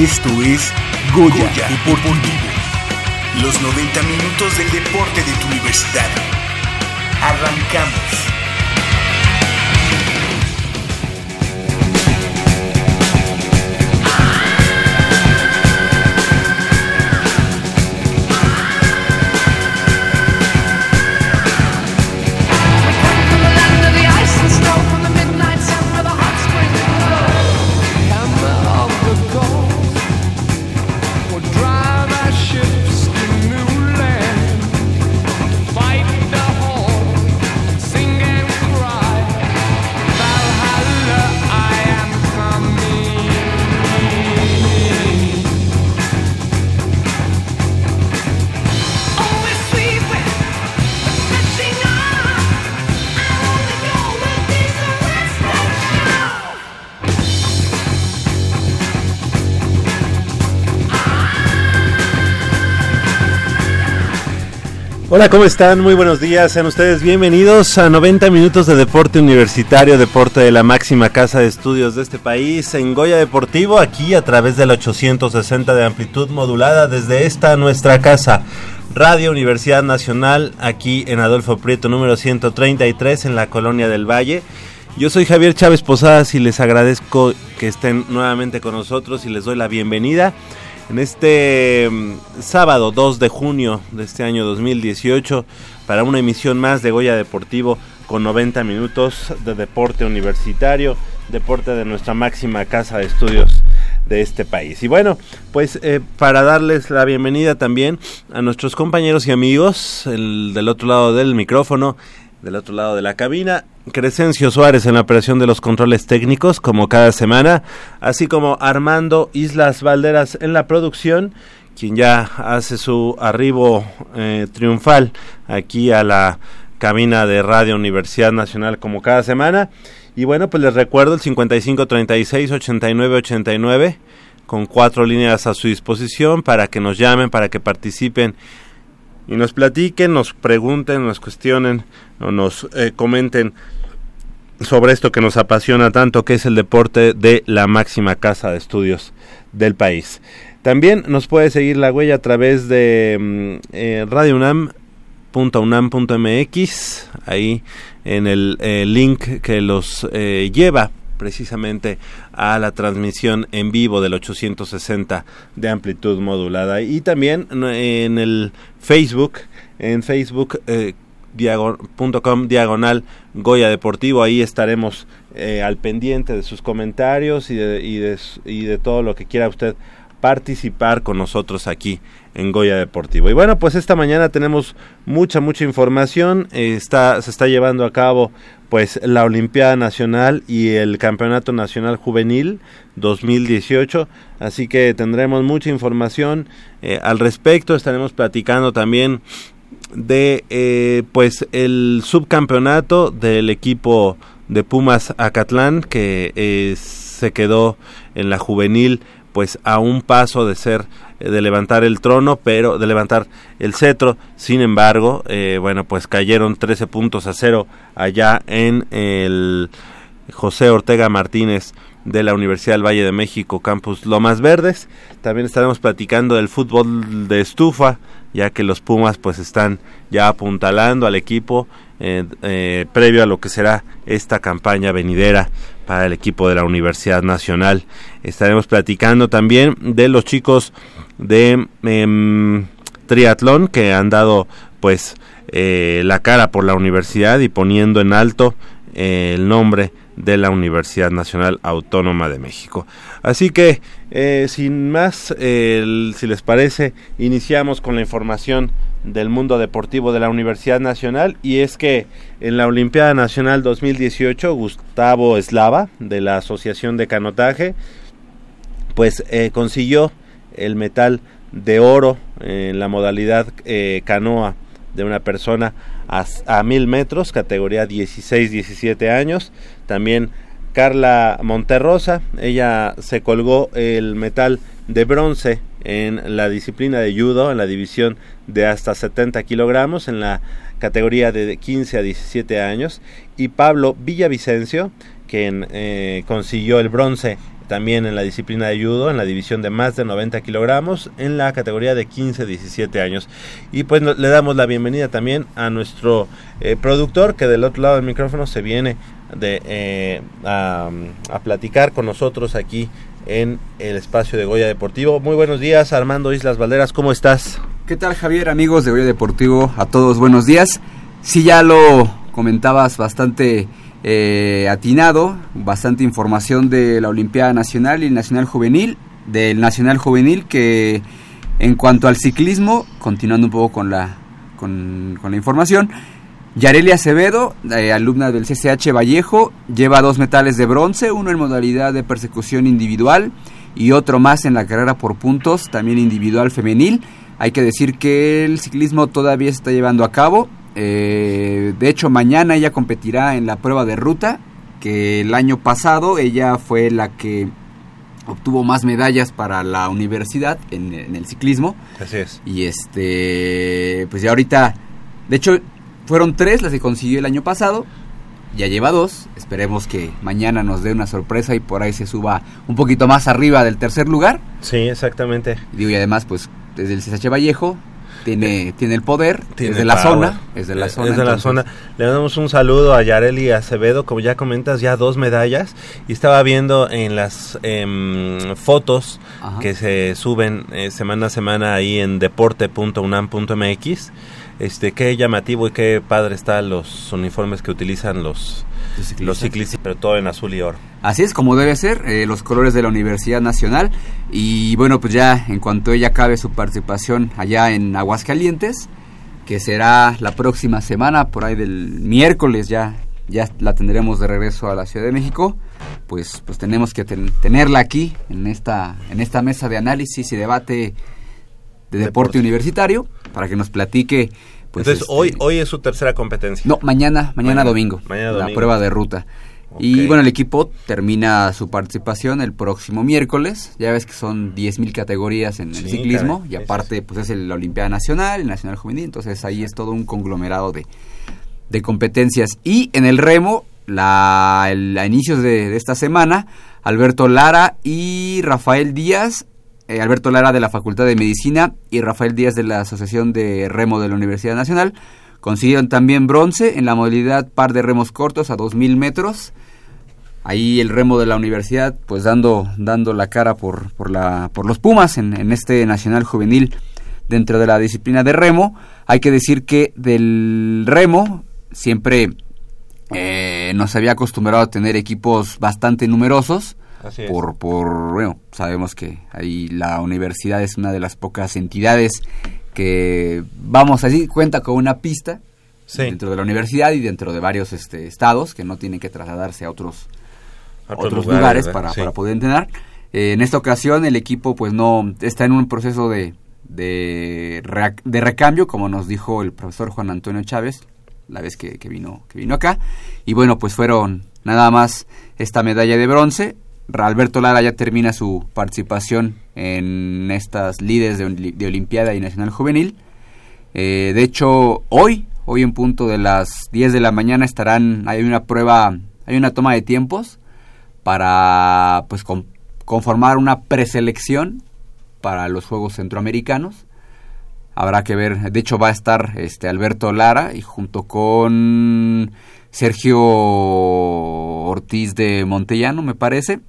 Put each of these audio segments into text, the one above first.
Esto es Goya, Goya Deportivo. Los 90 minutos del deporte de tu universidad. Arrancamos. Hola, ¿cómo están? Muy buenos días. Sean ustedes bienvenidos a 90 minutos de deporte universitario, deporte de la máxima casa de estudios de este país, en Goya Deportivo, aquí a través del 860 de amplitud modulada desde esta nuestra casa. Radio Universidad Nacional, aquí en Adolfo Prieto número 133 en la Colonia del Valle. Yo soy Javier Chávez Posadas y les agradezco que estén nuevamente con nosotros y les doy la bienvenida en este mm, sábado 2 de junio de este año 2018 para una emisión más de Goya Deportivo con 90 minutos de deporte universitario, deporte de nuestra máxima casa de estudios de este país. Y bueno, pues eh, para darles la bienvenida también a nuestros compañeros y amigos el, del otro lado del micrófono, del otro lado de la cabina, Crescencio Suárez en la operación de los controles técnicos, como cada semana, así como Armando Islas Valderas en la producción, quien ya hace su arribo eh, triunfal aquí a la cabina de Radio Universidad Nacional como cada semana. Y bueno, pues les recuerdo el 5536-8989 con cuatro líneas a su disposición para que nos llamen, para que participen y nos platiquen, nos pregunten, nos cuestionen o nos eh, comenten sobre esto que nos apasiona tanto, que es el deporte de la máxima casa de estudios del país. También nos puede seguir la huella a través de mm, eh, radiounam.unam.mx, ahí en el eh, link que los eh, lleva precisamente a la transmisión en vivo del 860 de amplitud modulada y también en el Facebook en Facebook eh, diagonal Goya Deportivo ahí estaremos eh, al pendiente de sus comentarios y de, y, de, todo lo que quiera usted participar con nosotros aquí en Goya Deportivo. Y bueno, pues esta mañana tenemos mucha, mucha información. está, se está llevando a cabo pues la Olimpiada Nacional y el Campeonato Nacional Juvenil 2018. Así que tendremos mucha información eh, al respecto. Estaremos platicando también de eh, pues el subcampeonato del equipo de Pumas Acatlán que eh, se quedó en la juvenil pues a un paso de ser de levantar el trono, pero de levantar el cetro. Sin embargo, eh, bueno, pues cayeron 13 puntos a cero allá en el José Ortega Martínez de la Universidad del Valle de México, Campus Lomas Verdes. También estaremos platicando del fútbol de estufa, ya que los Pumas pues están ya apuntalando al equipo eh, previo a lo que será esta campaña venidera para el equipo de la Universidad Nacional. Estaremos platicando también de los chicos de em, triatlón que han dado pues eh, la cara por la universidad y poniendo en alto eh, el nombre de la Universidad Nacional Autónoma de México. Así que, eh, sin más, si les parece, iniciamos con la información del mundo deportivo de la Universidad Nacional y es que en la Olimpiada Nacional 2018 Gustavo Eslava de la Asociación de Canotaje pues consiguió el metal de oro en la modalidad eh, canoa de una persona a, mil metros, categoría 16-17 años. También Carla Monterrosa, ella se colgó el metal de bronce en la disciplina de judo, en la división de hasta 70 kilogramos, en la categoría de 15 a 17 años. Y Pablo Villavicencio, quien eh, consiguió el bronce también en la disciplina de judo, en la división de más de 90 kilogramos, en la categoría de 15 a 17 años. Y pues le damos la bienvenida también a nuestro eh, productor que del otro lado del micrófono se viene de, eh, a, a platicar con nosotros aquí en el espacio de Goya Deportivo. Muy buenos días, Armando Islas Valderas, ¿cómo estás? ¿Qué tal, Javier, amigos de Goya Deportivo? A todos, buenos días. Sí, ya lo comentabas bastante eh, atinado, bastante información de la Olimpiada Nacional y el Nacional Juvenil, del Nacional Juvenil que en cuanto al ciclismo, continuando un poco con la, con, la información, Yarelia Acevedo, eh, alumna del CCH Vallejo, lleva dos metales de bronce, uno en modalidad de persecución individual y otro más en la carrera por puntos, también individual femenil. Hay que decir que el ciclismo todavía se está llevando a cabo, eh, de hecho, mañana ella competirá en la prueba de ruta, que el año pasado ella fue la que obtuvo más medallas para la universidad en, el ciclismo. Así es. Y este, pues ya ahorita, de hecho, fueron tres las que consiguió el año pasado. Ya lleva dos. Esperemos que mañana nos dé una sorpresa y por ahí se suba un poquito más arriba del tercer lugar. Sí, exactamente. y además, pues desde el CSH Vallejo tiene, tiene el poder, es de la zona, es de la zona. de la zona. Le damos un saludo a Yareli Acevedo, como ya comentas, ya dos medallas. Y estaba viendo en las em, fotos que se suben eh, semana a semana ahí en deporte.unam.mx. Este, qué llamativo y qué padre están los uniformes que utilizan los, los ciclistas, pero todo en azul y oro. Así es como debe ser, eh, los colores de la Universidad Nacional. Y bueno, pues ya en cuanto ella acabe su participación allá en Aguascalientes, que será la próxima semana, por ahí del miércoles ya, ya la tendremos de regreso a la Ciudad de México. Pues, pues tenemos que tenerla aquí en esta, en esta mesa de análisis y debate de deporte, universitario para que nos platique pues Entonces, hoy, este, hoy es su tercera competencia. No, mañana, mañana, domingo. La prueba de ruta. Y bueno, el equipo termina su participación el próximo miércoles. Ya ves que son 10.000 categorías en el ciclismo. y aparte, pues es la Olimpiada Nacional, el Nacional Juvenil. Entonces ahí es todo un conglomerado de, de competencias. Y en el remo, la, a inicios de, esta semana, Alberto Lara y Rafael Díaz eh, Alberto Lara de la Facultad de Medicina y Rafael Díaz de la Asociación de Remo de la Universidad Nacional consiguieron también bronce en la modalidad par de remos cortos a 2.000 metros. Ahí el remo de la universidad pues dando, dando la cara por, por, la, por los Pumas en, este Nacional Juvenil dentro de la disciplina de remo. Hay que decir que del remo siempre eh, nos había acostumbrado a tener equipos bastante numerosos por, por, bueno, sabemos que ahí la universidad es una de las pocas entidades que, vamos así, cuenta con una pista dentro de la universidad y dentro de varios este, estados que no tienen que trasladarse a otros, otros, lugares, para, para, poder entrenar. Eh, en esta ocasión el equipo pues no está en un proceso de, de, de, recambio, como nos dijo el profesor Juan Antonio Chávez la vez que, que, vino, que vino acá. Y bueno, pues fueron nada más esta medalla de bronce Alberto Lara ya termina su participación en estas líderes de, Olimpiada y Nacional Juvenil. Eh, de hecho, hoy, hoy en punto de las 10 de la mañana estarán, hay una prueba, hay una toma de tiempos para pues conformar una preselección para los Juegos Centroamericanos. Habrá que ver, de hecho va a estar este Alberto Lara y junto con Sergio Ortiz de Montellano, me parece,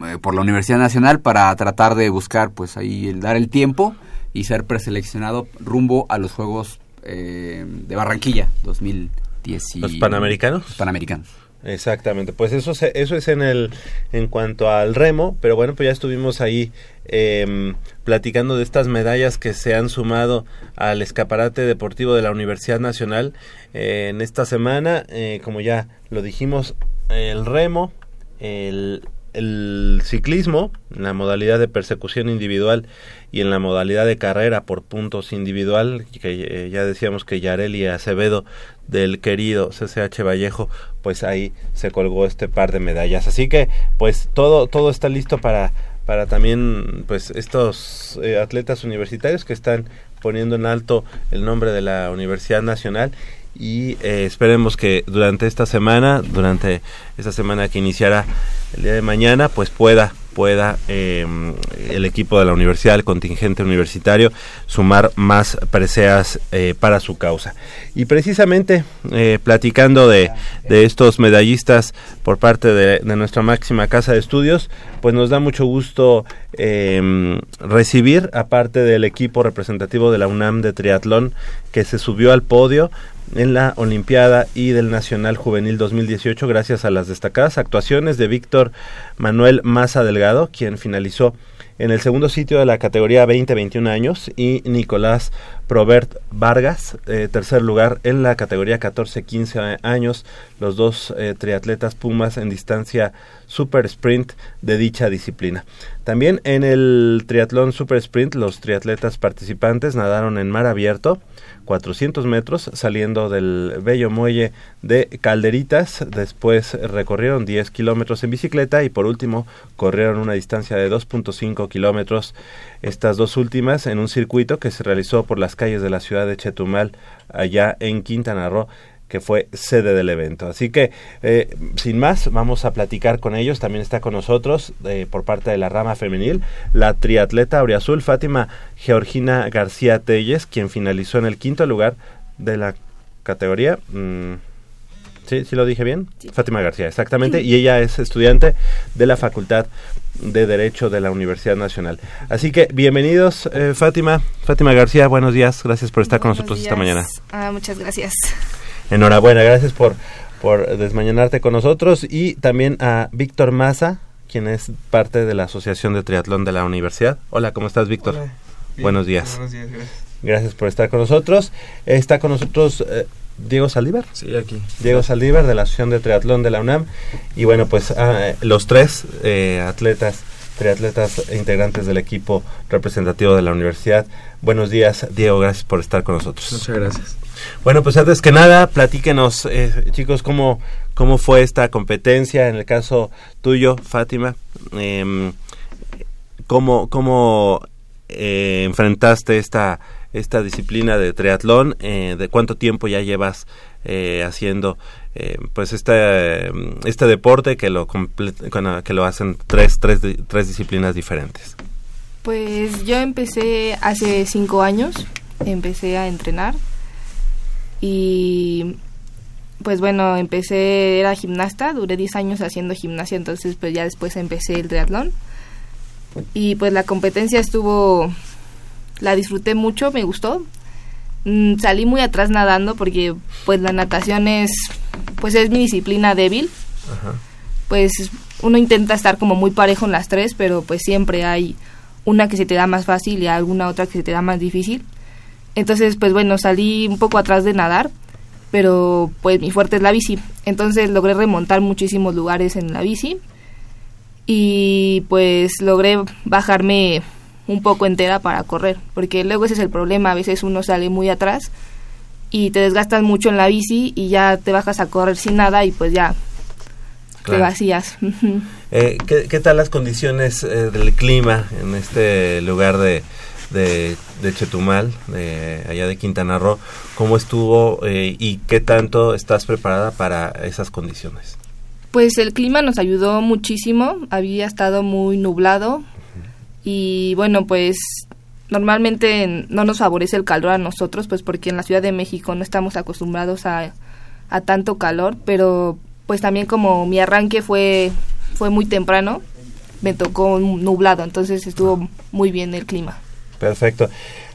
eh, por la Universidad Nacional para tratar de buscar pues ahí el dar el tiempo y ser preseleccionado rumbo a los Juegos eh, de Barranquilla 2010. ¿Los Panamericanos? Panamericanos. Exactamente, pues eso, eso es en el en cuanto al remo, pero bueno, pues ya estuvimos ahí em, platicando de estas medallas que se han sumado al escaparate deportivo de la Universidad Nacional eh, en esta semana, como ya lo dijimos, el remo, el el ciclismo, en la modalidad de persecución individual y en la modalidad de carrera por puntos individual, que eh, ya decíamos que Yareli Acevedo del querido CCH Vallejo, pues ahí se colgó este par de medallas. Así que pues todo, todo está listo para, para también pues estos eh, atletas universitarios que están poniendo en alto el nombre de la Universidad Nacional y eh, esperemos que durante esta semana, durante esta semana que iniciará el día de mañana, pues pueda pueda em, el equipo de la universidad, el contingente universitario, sumar más preseas eh, para su causa. Y precisamente eh, platicando de, de, estos medallistas por parte de, de, nuestra máxima casa de estudios, pues nos da mucho gusto em, recibir, aparte del equipo representativo de la UNAM de triatlón, que se subió al podio, en la Olimpiada y del Nacional Juvenil 2018 gracias a las destacadas actuaciones de Víctor Manuel Maza Delgado, quien finalizó en el segundo sitio de la categoría 20-21 años y Nicolás Probert Vargas, eh, tercer lugar en la categoría 14-15 años, los dos eh, triatletas Pumas en distancia super sprint de dicha disciplina. También en el triatlón super sprint los triatletas participantes nadaron en mar abierto, 400 metros saliendo del bello muelle de Calderitas. Después recorrieron 10 kilómetros en bicicleta y por último corrieron una distancia de 2.5 kilómetros. Estas dos últimas en un circuito que se realizó por las calles de la ciudad de Chetumal allá en Quintana Roo que fue sede del evento. Así que, eh, sin más, vamos a platicar con ellos. También está con nosotros, eh, por parte de la rama femenil, la triatleta Auriazul Fátima Georgina García Telles, quien finalizó en el quinto lugar de la categoría. Mm, ¿Sí? ¿Sí lo dije bien? Fátima García, exactamente. Y ella es estudiante de la Facultad de Derecho de la Universidad Nacional. Así que bienvenidos, eh, Fátima. Fátima García, buenos días. Gracias por estar con nosotros esta mañana. Ah, muchas gracias. Enhorabuena, gracias por, por desmañanarte con nosotros y también a Víctor Maza, quien es parte de la Asociación de Triatlón de la Universidad. Hola, ¿cómo estás, Víctor? Buenos días. Buenos días, gracias. Gracias por estar con nosotros. Está con nosotros eh, Diego Saldívar. Sí, aquí. Diego Saldívar de la Asociación de Triatlón de la UNAM. Y bueno, pues ah, los tres eh, atletas, triatletas e integrantes del equipo representativo de la universidad. Buenos días, Diego, gracias por estar con nosotros. Muchas gracias. Bueno, pues antes que nada, platíquenos, eh, chicos, cómo, cómo fue esta competencia en el caso tuyo, Fátima. Eh, ¿Cómo, cómo eh, enfrentaste esta, esta disciplina de triatlón? Eh, ¿De cuánto tiempo ya llevas eh, haciendo eh, pues este, este deporte que lo, que lo hacen tres, tres, tres disciplinas diferentes? Pues yo empecé hace cinco años, empecé a entrenar y pues bueno, empecé, era gimnasta, duré 10 años haciendo gimnasia, entonces pues ya después empecé el triatlón. Y pues la competencia estuvo, la disfruté mucho, me gustó. Mm, salí muy atrás nadando porque pues la natación es, pues es mi disciplina débil. Pues uno intenta estar como muy parejo en las tres, pero pues siempre hay una que se te da más fácil y alguna otra que se te da más difícil. Entonces, pues bueno, salí un poco atrás de nadar, pero pues mi fuerte es la bici. Entonces logré remontar muchísimos lugares en la bici y pues logré bajarme un poco entera para correr, porque luego ese es el problema, a veces uno sale muy atrás y te desgastas mucho en la bici y ya te bajas a correr sin nada y pues ya te vacías. eh, ¿qué, ¿qué, tal las condiciones eh, del clima en este lugar de, de, de Chetumal, de allá de Quintana Roo, cómo estuvo eh, y qué tanto estás preparada para esas condiciones. Pues el clima nos ayudó muchísimo, había estado muy nublado y bueno, pues normalmente no nos favorece el calor a nosotros, pues porque en la Ciudad de México no estamos acostumbrados a, a tanto calor, pero pues también como mi arranque fue, fue muy temprano, me tocó nublado, entonces estuvo muy bien el clima. Perfecto.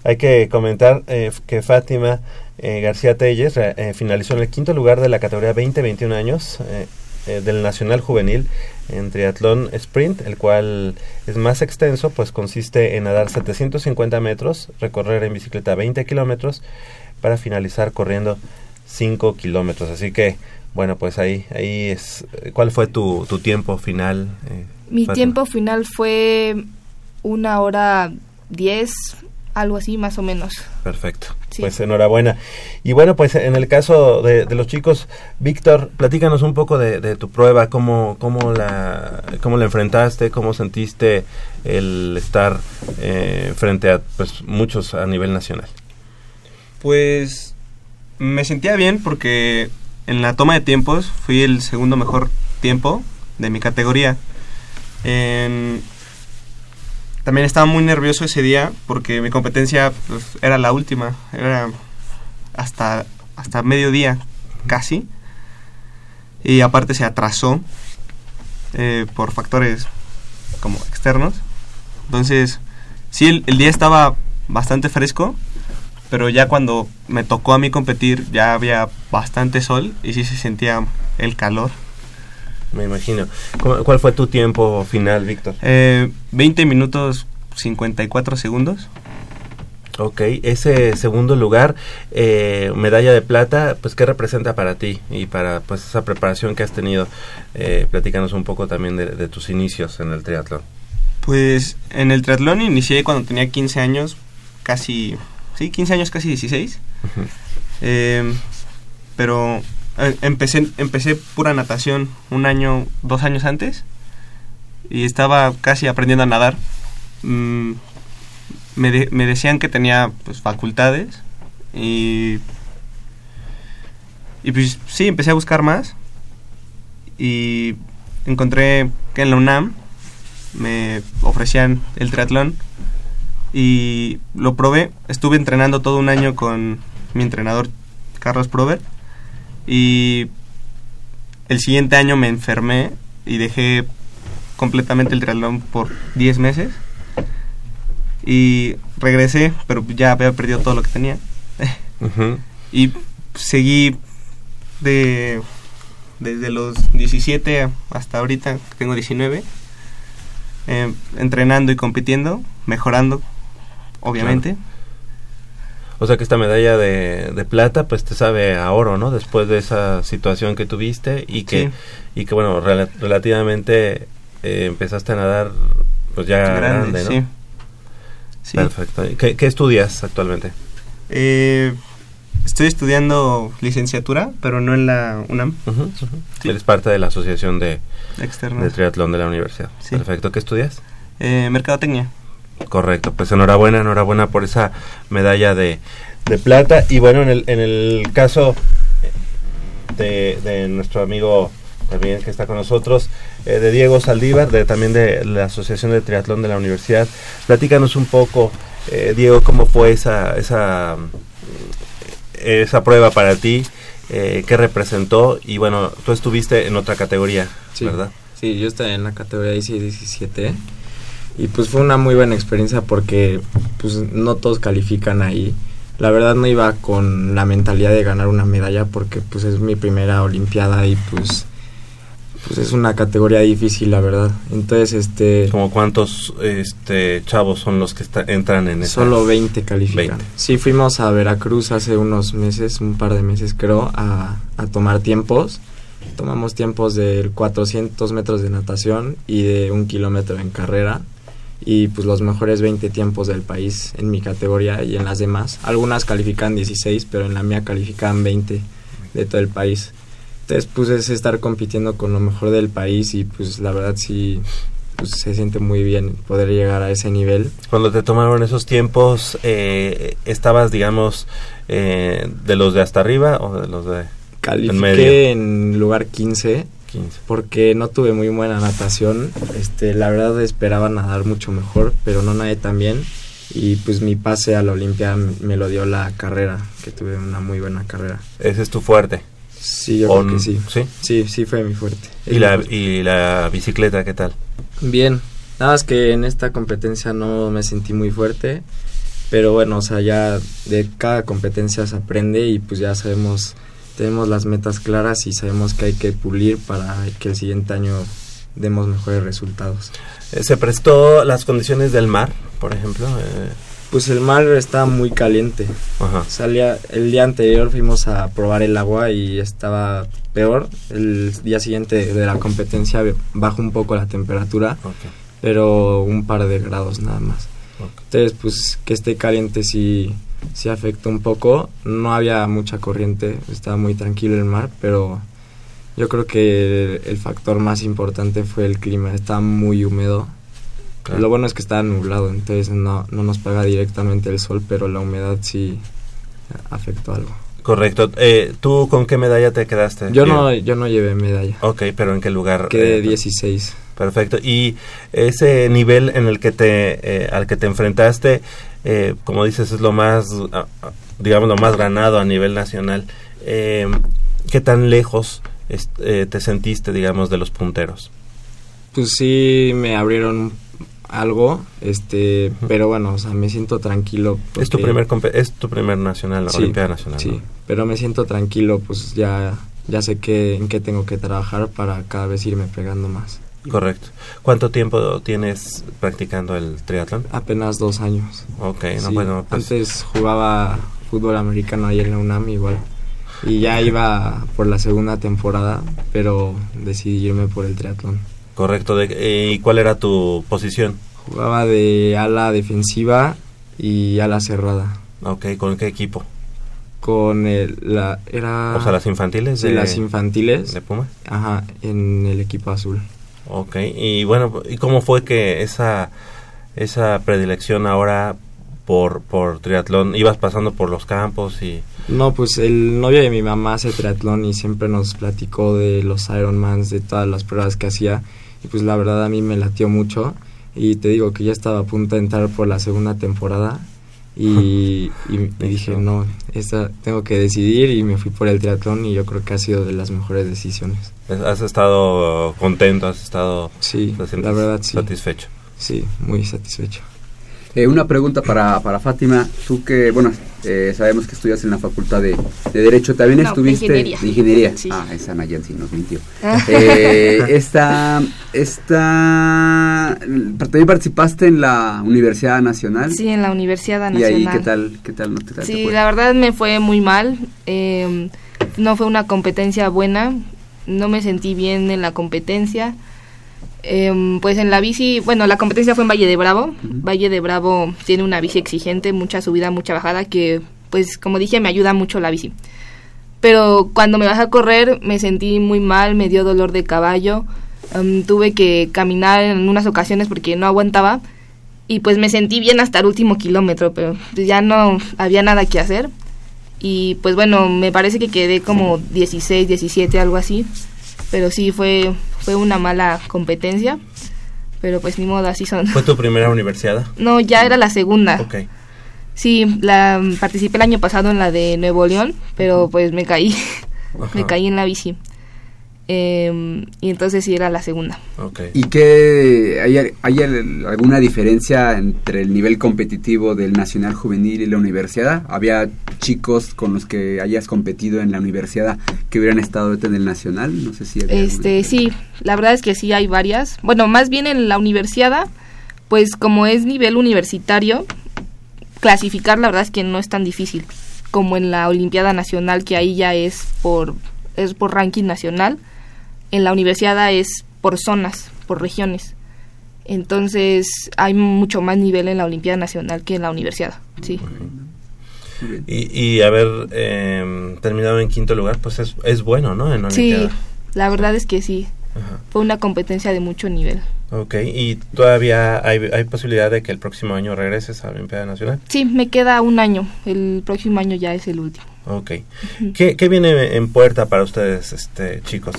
Hay que comentar eh, que Fátima eh, García Telles eh, finalizó en el quinto lugar de la categoría 20-21 años eh, eh, del Nacional Juvenil en triatlón sprint, el cual es más extenso, pues consiste en nadar 750 metros, recorrer en bicicleta 20 kilómetros para finalizar corriendo 5 kilómetros. Así que, bueno, pues ahí, ahí es. ¿Cuál fue tu, tu tiempo final? Eh, Mi tiempo final fue una hora diez, algo así más o menos. Perfecto. Pues enhorabuena. Y bueno, pues en el caso de, los chicos, Víctor, platícanos un poco de, tu prueba, cómo, cómo, la, cómo la enfrentaste, cómo sentiste el estar eh, frente a pues, muchos a nivel nacional. Pues me sentía bien porque en la toma de tiempos fui el segundo mejor tiempo de mi categoría. También estaba muy nervioso ese día porque mi competencia pues, era la última, era hasta, hasta mediodía casi. Y aparte se atrasó eh, por factores como externos. Entonces, sí, el día estaba bastante fresco, pero ya cuando me tocó a mí competir ya había bastante sol y sí se sentía el calor. Me imagino. ¿Cuál fue tu tiempo final, Víctor? Eh, 20 minutos 54 segundos. Ok, ese segundo lugar, eh, medalla de plata, pues ¿qué representa para ti y para pues esa preparación que has tenido? Eh, platícanos un poco también de, de, tus inicios en el triatlón. Pues en el triatlón inicié cuando tenía 15 años, casi sí, 15 años, casi 16. Em, pero eh, empecé, empecé pura natación un año, dos años antes y estaba casi aprendiendo a nadar. Mm, me, me, decían que tenía pues, facultades y, y pues sí, empecé a buscar más y encontré que en la UNAM me ofrecían el triatlón y lo probé. Estuve entrenando todo un año con mi entrenador Carlos Prover y el siguiente año me enfermé y dejé completamente el triatlón por 10 meses y regresé, pero ya había perdido todo lo que tenía. y seguí de desde los 17 hasta ahorita, tengo 19, eh, entrenando y compitiendo, mejorando obviamente. O sea que esta medalla de, de, plata pues te sabe a oro, ¿no? Después de esa situación que tuviste y que, y que bueno, relativamente eh, empezaste a nadar pues ya grande, ¿no? Sí. Perfecto. ¿Qué, ¿Qué, estudias actualmente? Eh, estoy estudiando licenciatura, pero no en la UNAM. Eres parte de la Asociación de, de Triatlón de la Universidad. Perfecto. ¿Qué estudias? Eh, mercadotecnia. Correcto, pues enhorabuena, enhorabuena por esa medalla de, de plata. Y bueno, en el, en el caso de, de nuestro amigo también que está con nosotros, eh, de Diego Saldívar, de, también de la Asociación de Triatlón de la Universidad. Platícanos un poco, eh, Diego, cómo fue esa, esa, esa prueba para ti, eh, qué representó y bueno, tú estuviste en otra categoría, ¿verdad? Sí, yo estaba en la categoría 17 y pues fue una muy buena experiencia porque pues no todos califican ahí. La verdad no iba con la mentalidad de ganar una medalla porque pues es mi primera olimpiada y pues pues es una categoría difícil la verdad. Entonces este como cuántos este chavos son los que entran en esa solo 20 califican. sí fuimos a Veracruz hace unos meses un par de meses creo a, a tomar tiempos. Tomamos tiempos de 400 metros de natación y de un kilómetro en carrera y pues los mejores 20 tiempos del país en mi categoría y en las demás. Algunas califican 16, pero en la mía califican 20 de todo el país. Entonces pues es estar compitiendo con lo mejor del país y pues la verdad sí pues, se siente muy bien poder llegar a ese nivel. Cuando te tomaron esos tiempos, eh, ¿estabas digamos eh, de los de hasta arriba o de los de... Califiqué en, en lugar 15 porque no tuve muy buena natación. Este, la verdad esperaba nadar mucho mejor, pero no nadé tan bien. Y pues mi pase a la Olimpia me lo dio la carrera, que tuve una muy buena carrera. ¿Ese es tu fuerte? Sí, yo creo que sí. sí. Sí, sí fue mi fuerte. ¿Y la, ¿Y la bicicleta qué tal? Bien. Nada más que en esta competencia no me sentí muy fuerte. Pero bueno, o sea, ya de cada competencia se aprende y pues ya sabemos tenemos las metas claras y sabemos que hay que pulir para que el siguiente año demos mejores resultados. Eh, ¿Se prestó las condiciones del mar, por ejemplo? Eh, Pues el mar está muy caliente. Ajá. Salía el día anterior fuimos a probar el agua y estaba peor. El día siguiente de la competencia bajó un poco la temperatura, pero un par de grados nada más. Entonces, pues que esté caliente sí, sí afecta un poco. No había mucha corriente, estaba muy tranquilo el mar, pero yo creo que el, factor más importante fue el clima. Estaba muy húmedo. Lo bueno es que estaba nublado, entonces no, no nos pega directamente el sol, pero la humedad sí afectó algo. Correcto. Eh, ¿Tú con qué medalla te quedaste? Yo no, yo no llevé medalla. Ok, pero ¿en qué lugar? Quedé 16. Eh, perfecto. Y ese nivel en el que te, eh, al que te enfrentaste, como dices, es lo más, digamos, lo más ganado a nivel nacional. ¿Qué tan lejos te sentiste, digamos, de los punteros? Pues sí, me abrieron algo, este, pero bueno, o sea, me siento tranquilo. Es tu primer es tu primer nacional, la Olimpiada Nacional. Sí, pero me siento tranquilo, pues ya ya sé que en qué tengo que trabajar para cada vez irme pegando más. Correcto. ¿Cuánto tiempo tienes practicando el triatlón? Apenas dos años. Ok, no, bueno, pues... Antes jugaba fútbol americano ahí en la UNAM igual. Y ya iba por la segunda temporada, pero decidí irme por el triatlón. Correcto. Eh, ¿Y cuál era tu posición? Jugaba de ala defensiva y ala cerrada. Ok, ¿con qué equipo? Con el, la, era... O sea, las infantiles de... las infantiles. ¿De Puma? Ajá, en el equipo azul. Ok, y bueno, ¿y cómo fue que esa, esa predilección ahora por, por triatlón? ¿Ibas pasando por los campos y...? No, pues el novio de mi mamá hace triatlón y siempre nos platicó de los Ironmans, de todas las pruebas que hacía y pues la verdad a mí me latió mucho y te digo que ya estaba a punto de entrar por la segunda temporada y, dije no, esta, tengo que decidir y me fui por el triatlón y yo creo que ha sido de las mejores decisiones. ¿Has estado contento? ¿Has estado sí, la verdad, sí. satisfecho? Sí, muy satisfecho. Eh, una pregunta para, para Fátima. Tú que, bueno, eh, sabemos que estudias en la Facultad de, Derecho. También estuviste... De ingeniería. De ingeniería. Ah, esa Nayansi nos mintió. eh, esta, esta... ¿También participaste en la Universidad Nacional? Sí, en la Universidad Nacional. ¿Y ahí qué tal? Qué tal, no te, sí, la verdad me fue muy mal. Eh, no fue una competencia buena. No me sentí bien en la competencia. Em, pues en la bici, bueno, la competencia fue en Valle de Bravo. Valle de Bravo tiene una bici exigente, mucha subida, mucha bajada, que pues como dije me ayuda mucho la bici. Pero cuando me bajé a correr me sentí muy mal, me dio dolor de caballo, em, tuve que caminar en unas ocasiones porque no aguantaba y pues me sentí bien hasta el último kilómetro, pero ya no había nada que hacer. Y pues bueno, me parece que quedé como 16, 17, algo así. Pero sí fue fue una mala competencia, pero pues ni modo, así son. ¿Fue tu primera universidad? No, ya era la segunda. Ok. Sí, la, participé el año pasado en la de Nuevo León, pero pues me caí, me caí en la bici. Em, y entonces sí era la segunda. ¿Y qué hay, hay, alguna diferencia entre el nivel competitivo del Nacional Juvenil y la universidad? ¿Había chicos con los que hayas competido en la universidad que hubieran estado en el Nacional? No sé si Este, sí, la verdad es que sí hay varias. Bueno, más bien en la universidad, pues como es nivel universitario, clasificar la verdad es que no es tan difícil como en la Olimpiada Nacional que ahí ya es por es por ranking nacional en la universidad es por zonas, por regiones. Entonces hay mucho más nivel en la Olimpiada Nacional que en la universidad, sí. Y, y haber em, terminado en quinto lugar, pues es, es bueno, ¿no? En sí, la verdad es que sí. Fue una competencia de mucho nivel. Ok, ¿y todavía hay, hay posibilidad de que el próximo año regreses a la Olimpiada Nacional? Sí, me queda un año. El próximo año ya es el último. Ok. ¿Qué, ¿Qué, viene en puerta para ustedes, este chicos?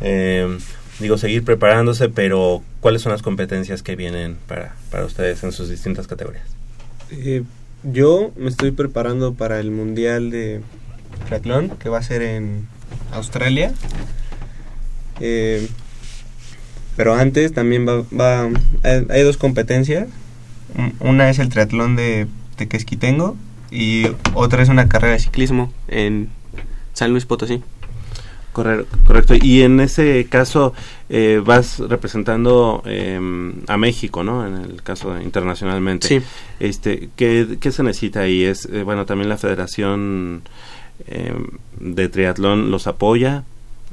Eh, digo, seguir preparándose, pero ¿cuáles son las competencias que vienen para, para ustedes en sus distintas categorías? Eh, yo me estoy preparando para el Mundial de Triatlón, que va a ser en Australia. Eh, pero antes también va, va hay, dos competencias. Una es el triatlón de tengo y otra es una carrera de ciclismo en San Luis Potosí. Correcto. Y en ese caso eh, vas representando em, a México, ¿no? En el caso internacionalmente. Sí. Este, ¿qué, ¿Qué se necesita ahí? Es, eh, bueno, también la Federación em, de Triatlón los apoya.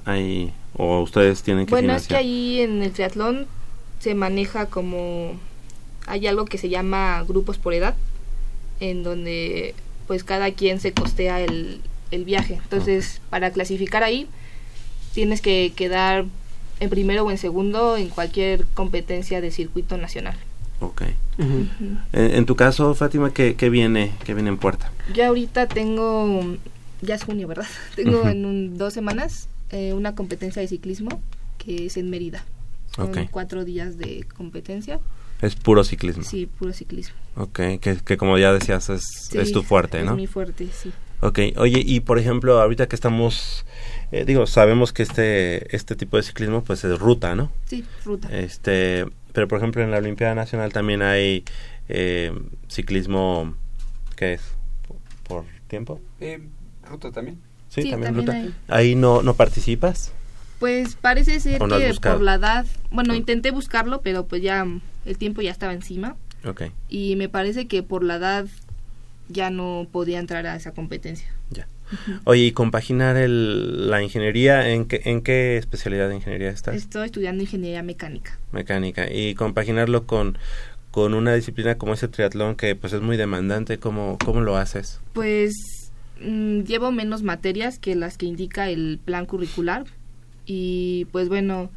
Ahí, ¿O ustedes tienen que Bueno, es que ahí en el triatlón se maneja como... Hay algo que se llama grupos por edad, en donde pues cada quien se costea el, el viaje. Entonces, para clasificar ahí, tienes que quedar en primero o en segundo en cualquier competencia de circuito nacional. Ok. en, tu caso, Fátima, ¿qué, ¿qué, viene qué viene en puerta? Yo ahorita tengo, ya es junio, ¿verdad? Tengo en dos semanas eh, una competencia de ciclismo que es en Mérida. Son cuatro días de competencia. Es puro ciclismo. Sí, puro ciclismo. Ok, que, que como ya decías es, es tu fuerte, ¿no? Es mi fuerte, sí. Ok, oye, y por ejemplo, ahorita que estamos, eh, digo, sabemos que este, este tipo de ciclismo pues es ruta, ¿no? Sí, ruta. Este, pero por ejemplo en la Olimpiada Nacional también hay eh, ciclismo, ¿qué es? ¿Por tiempo? Eh, ruta también. Sí, también, ruta. Ahí no, no participas. Pues parece ser que por la edad, bueno, intenté buscarlo, pero pues ya el tiempo ya estaba encima. Ok. Y me parece que por la edad ya no podía entrar a esa competencia. Oye, ¿y compaginar el, la ingeniería? ¿en qué, ¿En qué especialidad de ingeniería estás? Estoy estudiando ingeniería mecánica. Mecánica. ¿Y compaginarlo con, con una disciplina como ese triatlón que pues es muy demandante? ¿Cómo, cómo lo haces? Pues mm, llevo menos materias que las que indica el plan curricular y pues bueno,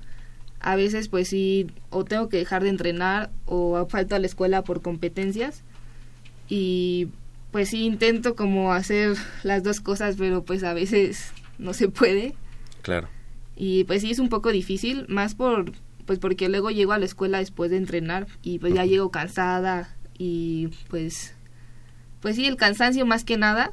a veces pues sí, o tengo que dejar de entrenar o falto a la escuela por competencias y pues sí intento como hacer las dos cosas, pero pues a veces no se puede. Claro. Y pues sí es un poco difícil, más por pues porque luego llego a la escuela después de entrenar y pues ya llego cansada y pues pues sí el cansancio más que nada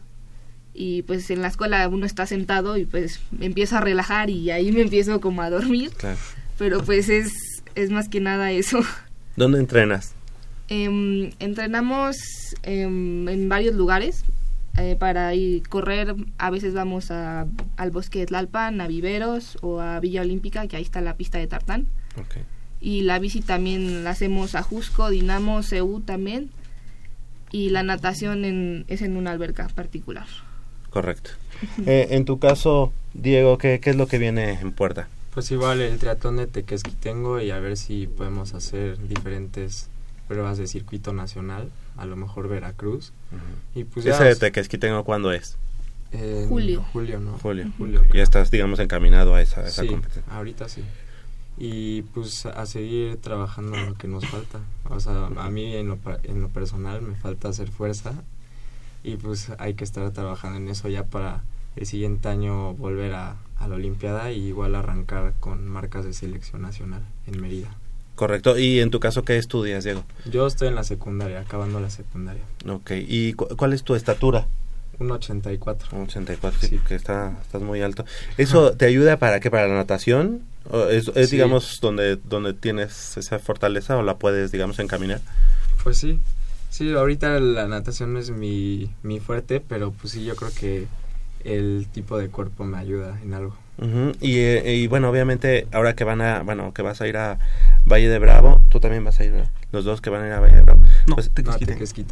y pues en la escuela uno está sentado y pues me empiezo a relajar y ahí me empiezo como a dormir. Claro. Pero pues es es más que nada eso. ¿Dónde entrenas? Em, entrenamos em, en varios lugares eh, para ir correr. A veces vamos a, al bosque de Tlalpan, a Viveros o a Villa Olímpica, que ahí está la pista de tartán. Y la bici también la hacemos a Jusco, Dinamo, Ceú también. Y la natación en, es en una alberca particular. Correcto. Eh, en tu caso, Diego, ¿qué, ¿qué es lo que viene en puerta? Pues igual el triatlón de tengo y a ver si podemos hacer diferentes pruebas de circuito nacional, a lo mejor Veracruz. y pues ¿Ese de Tequesquitengo cuándo es? julio. Julio, ¿no? Julio. julio ya estás, digamos, encaminado a esa, esa sí, ahorita sí. Y pues a seguir trabajando en lo que nos falta. O sea, a mí en lo, en lo personal me falta hacer fuerza y pues hay que estar trabajando en eso ya para el siguiente año volver a, a la Olimpiada y igual arrancar con marcas de selección nacional en Mérida. Correcto. ¿Y en tu caso qué estudias, Diego? Yo estoy en la secundaria, acabando la secundaria. Ok. ¿Y cuál es tu estatura? Un 84. Un 84, sí, que está, estás muy alto. ¿Eso te ayuda para qué? ¿Para la natación? ¿Es, digamos, donde, donde tienes esa fortaleza o la puedes, digamos, encaminar? Pues sí. Sí, ahorita la natación es mi, mi fuerte, pero pues sí, yo creo que el tipo de cuerpo me ayuda en algo. Y, eh, y, bueno, obviamente ahora que van a, bueno, que vas a ir a Valle de Bravo, tú también vas a ir, los dos que van a ir a Valle de Bravo. No, pues,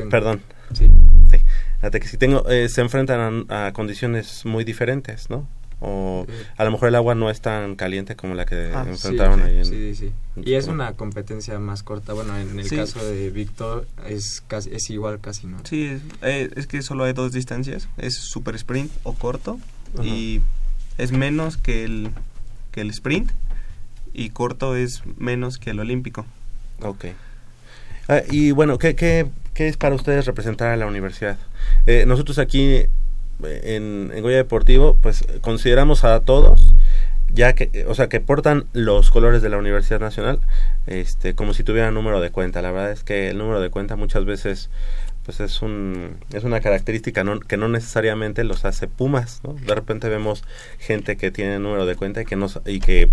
Perdón. Sí. sí. A Tequesquitengo eh, se enfrentan a, condiciones muy diferentes, ¿no? O a lo mejor el agua no es tan caliente como la que ah, enfrentaron ahí. En, sí, sí, Y es una competencia más corta. Bueno, en el caso de Víctor es casi, es igual casi, ¿no? Sí, es, eh, es que solo hay dos distancias. Es super sprint o corto. Y es menos que el, que el sprint y corto es menos que el olímpico. Ok. Ah, y bueno, ¿qué, qué, ¿qué, es para ustedes representar a la universidad? Eh, nosotros aquí eh, en, en, Goya Deportivo, pues consideramos a todos, ya que, o sea, que portan los colores de la Universidad Nacional, este, como si tuvieran número de cuenta. La verdad es que el número de cuenta muchas veces pues es un es una característica que no necesariamente los hace Pumas, ¿no? De repente vemos gente que tiene número de cuenta y que no y que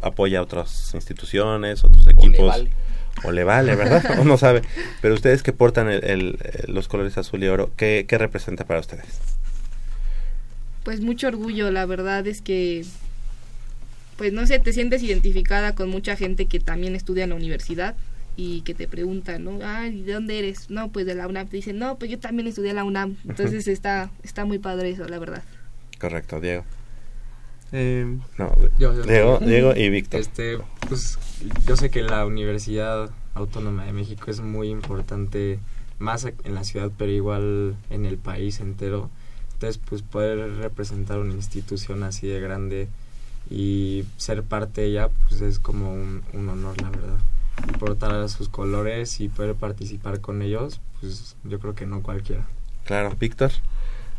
apoya a otras instituciones, otros equipos. O le vale. ¿verdad? Uno sabe. Pero ustedes que portan el, los colores azul y oro, ¿qué, representa para ustedes? Pues mucho orgullo, la verdad es que pues no sé, te sientes identificada con mucha gente que también estudia en la universidad y que te preguntan, ¿no? Ay, ¿de dónde eres? No, pues de la UNAM. Te dicen, no, pues yo también estudié en la UNAM. Entonces está, está muy padre eso, la verdad. Correcto, Diego. Eh, no, Diego, Diego y Víctor. Este, pues yo sé que la Universidad Autónoma de México es muy importante, más en la ciudad, pero igual en el país entero. Entonces, pues poder representar una institución así de grande y ser parte de ella pues es como un, honor la verdad portar sus colores y poder participar con ellos pues yo creo que no cualquiera. Claro. Víctor.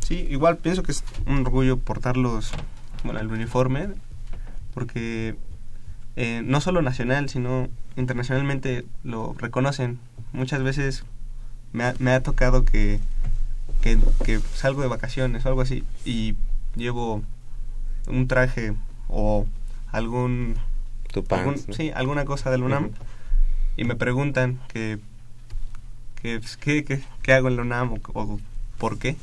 Sí igual pienso que es un orgullo portarlos bueno el uniforme porque eh, no solo nacional sino internacionalmente lo reconocen. Muchas veces me ha, me ha tocado que, que, que salgo de vacaciones o algo así y llevo un traje o algún, sí, alguna cosa del UNAM y me preguntan que, que, pues, ¿qué, hago en la UNAM o, por qué.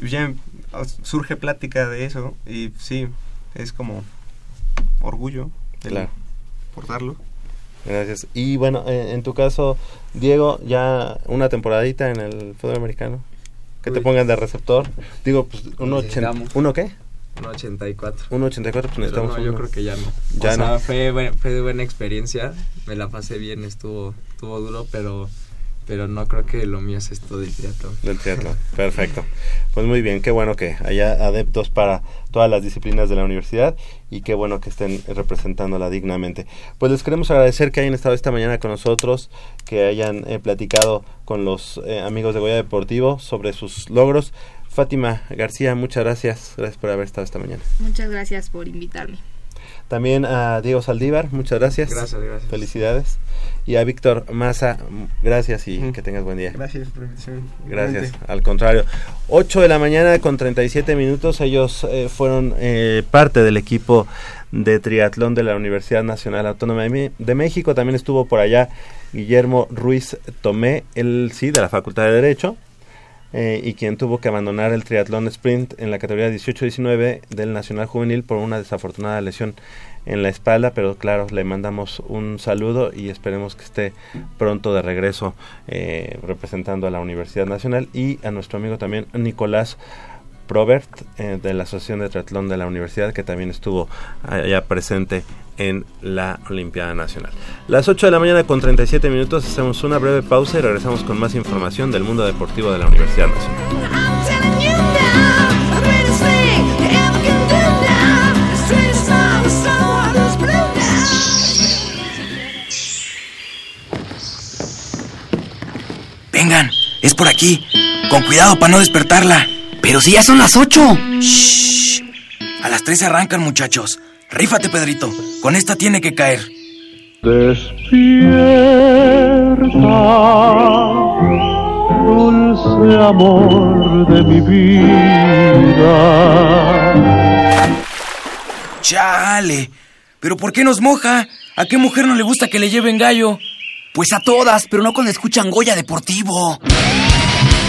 Y ya surge plática de eso y sí, es como orgullo de portarlo. Gracias. Y bueno, eh, en tu caso, Diego, ya una temporadita en el fútbol americano. Que te pongan de receptor. Digo, pues, uno, ¿uno qué? 1.84. 1.84, pues necesitamos. No, yo creo que ya no. Ya no. Fue, fue de buena experiencia. Me la pasé bien, estuvo, estuvo duro, pero pero no creo que lo mío es esto del teatro. Del teatro, perfecto. Pues muy bien, qué bueno que haya adeptos para todas las disciplinas de la universidad y qué bueno que estén representándola dignamente. Pues les queremos agradecer que hayan estado esta mañana con nosotros, que hayan eh, platicado con los eh, amigos de Goya Deportivo sobre sus logros. Fátima García, muchas gracias. Gracias por haber estado esta mañana. Muchas gracias por invitarme. También a Diego Saldívar, muchas gracias. Gracias, gracias. Felicidades. Y a Víctor Maza, gracias y que tengas buen día. Gracias por la Gracias, al contrario. 8 de la mañana con 37 minutos, ellos eh, fueron eh, parte del equipo de triatlón de la Universidad Nacional Autónoma de México. También estuvo por allá Guillermo Ruiz Tomé, él sí, de la Facultad de Derecho. Eh, y quien tuvo que abandonar el triatlón sprint en la categoría 18-19 del Nacional Juvenil por una desafortunada lesión en la espalda, pero claro, le mandamos un saludo y esperemos que esté pronto de regreso eh, representando a la Universidad Nacional y a nuestro amigo también Nicolás Probert eh, de la Asociación de Triatlón de la Universidad que también estuvo allá presente en la Olimpiada Nacional. Las 8 de la mañana con 37 minutos hacemos una breve pausa y regresamos con más información del mundo deportivo de la Universidad Nacional. Vengan, es por aquí. Con cuidado para no despertarla. Pero si ya son las 8. Shh. A las 3 arrancan, muchachos. Rífate, Pedrito. Con esta tiene que caer. Despierta, dulce amor de mi vida. Chale, pero ¿por qué nos moja? ¿A qué mujer no le gusta que le lleven gallo? Pues a todas, pero no cuando escuchan Goya Deportivo.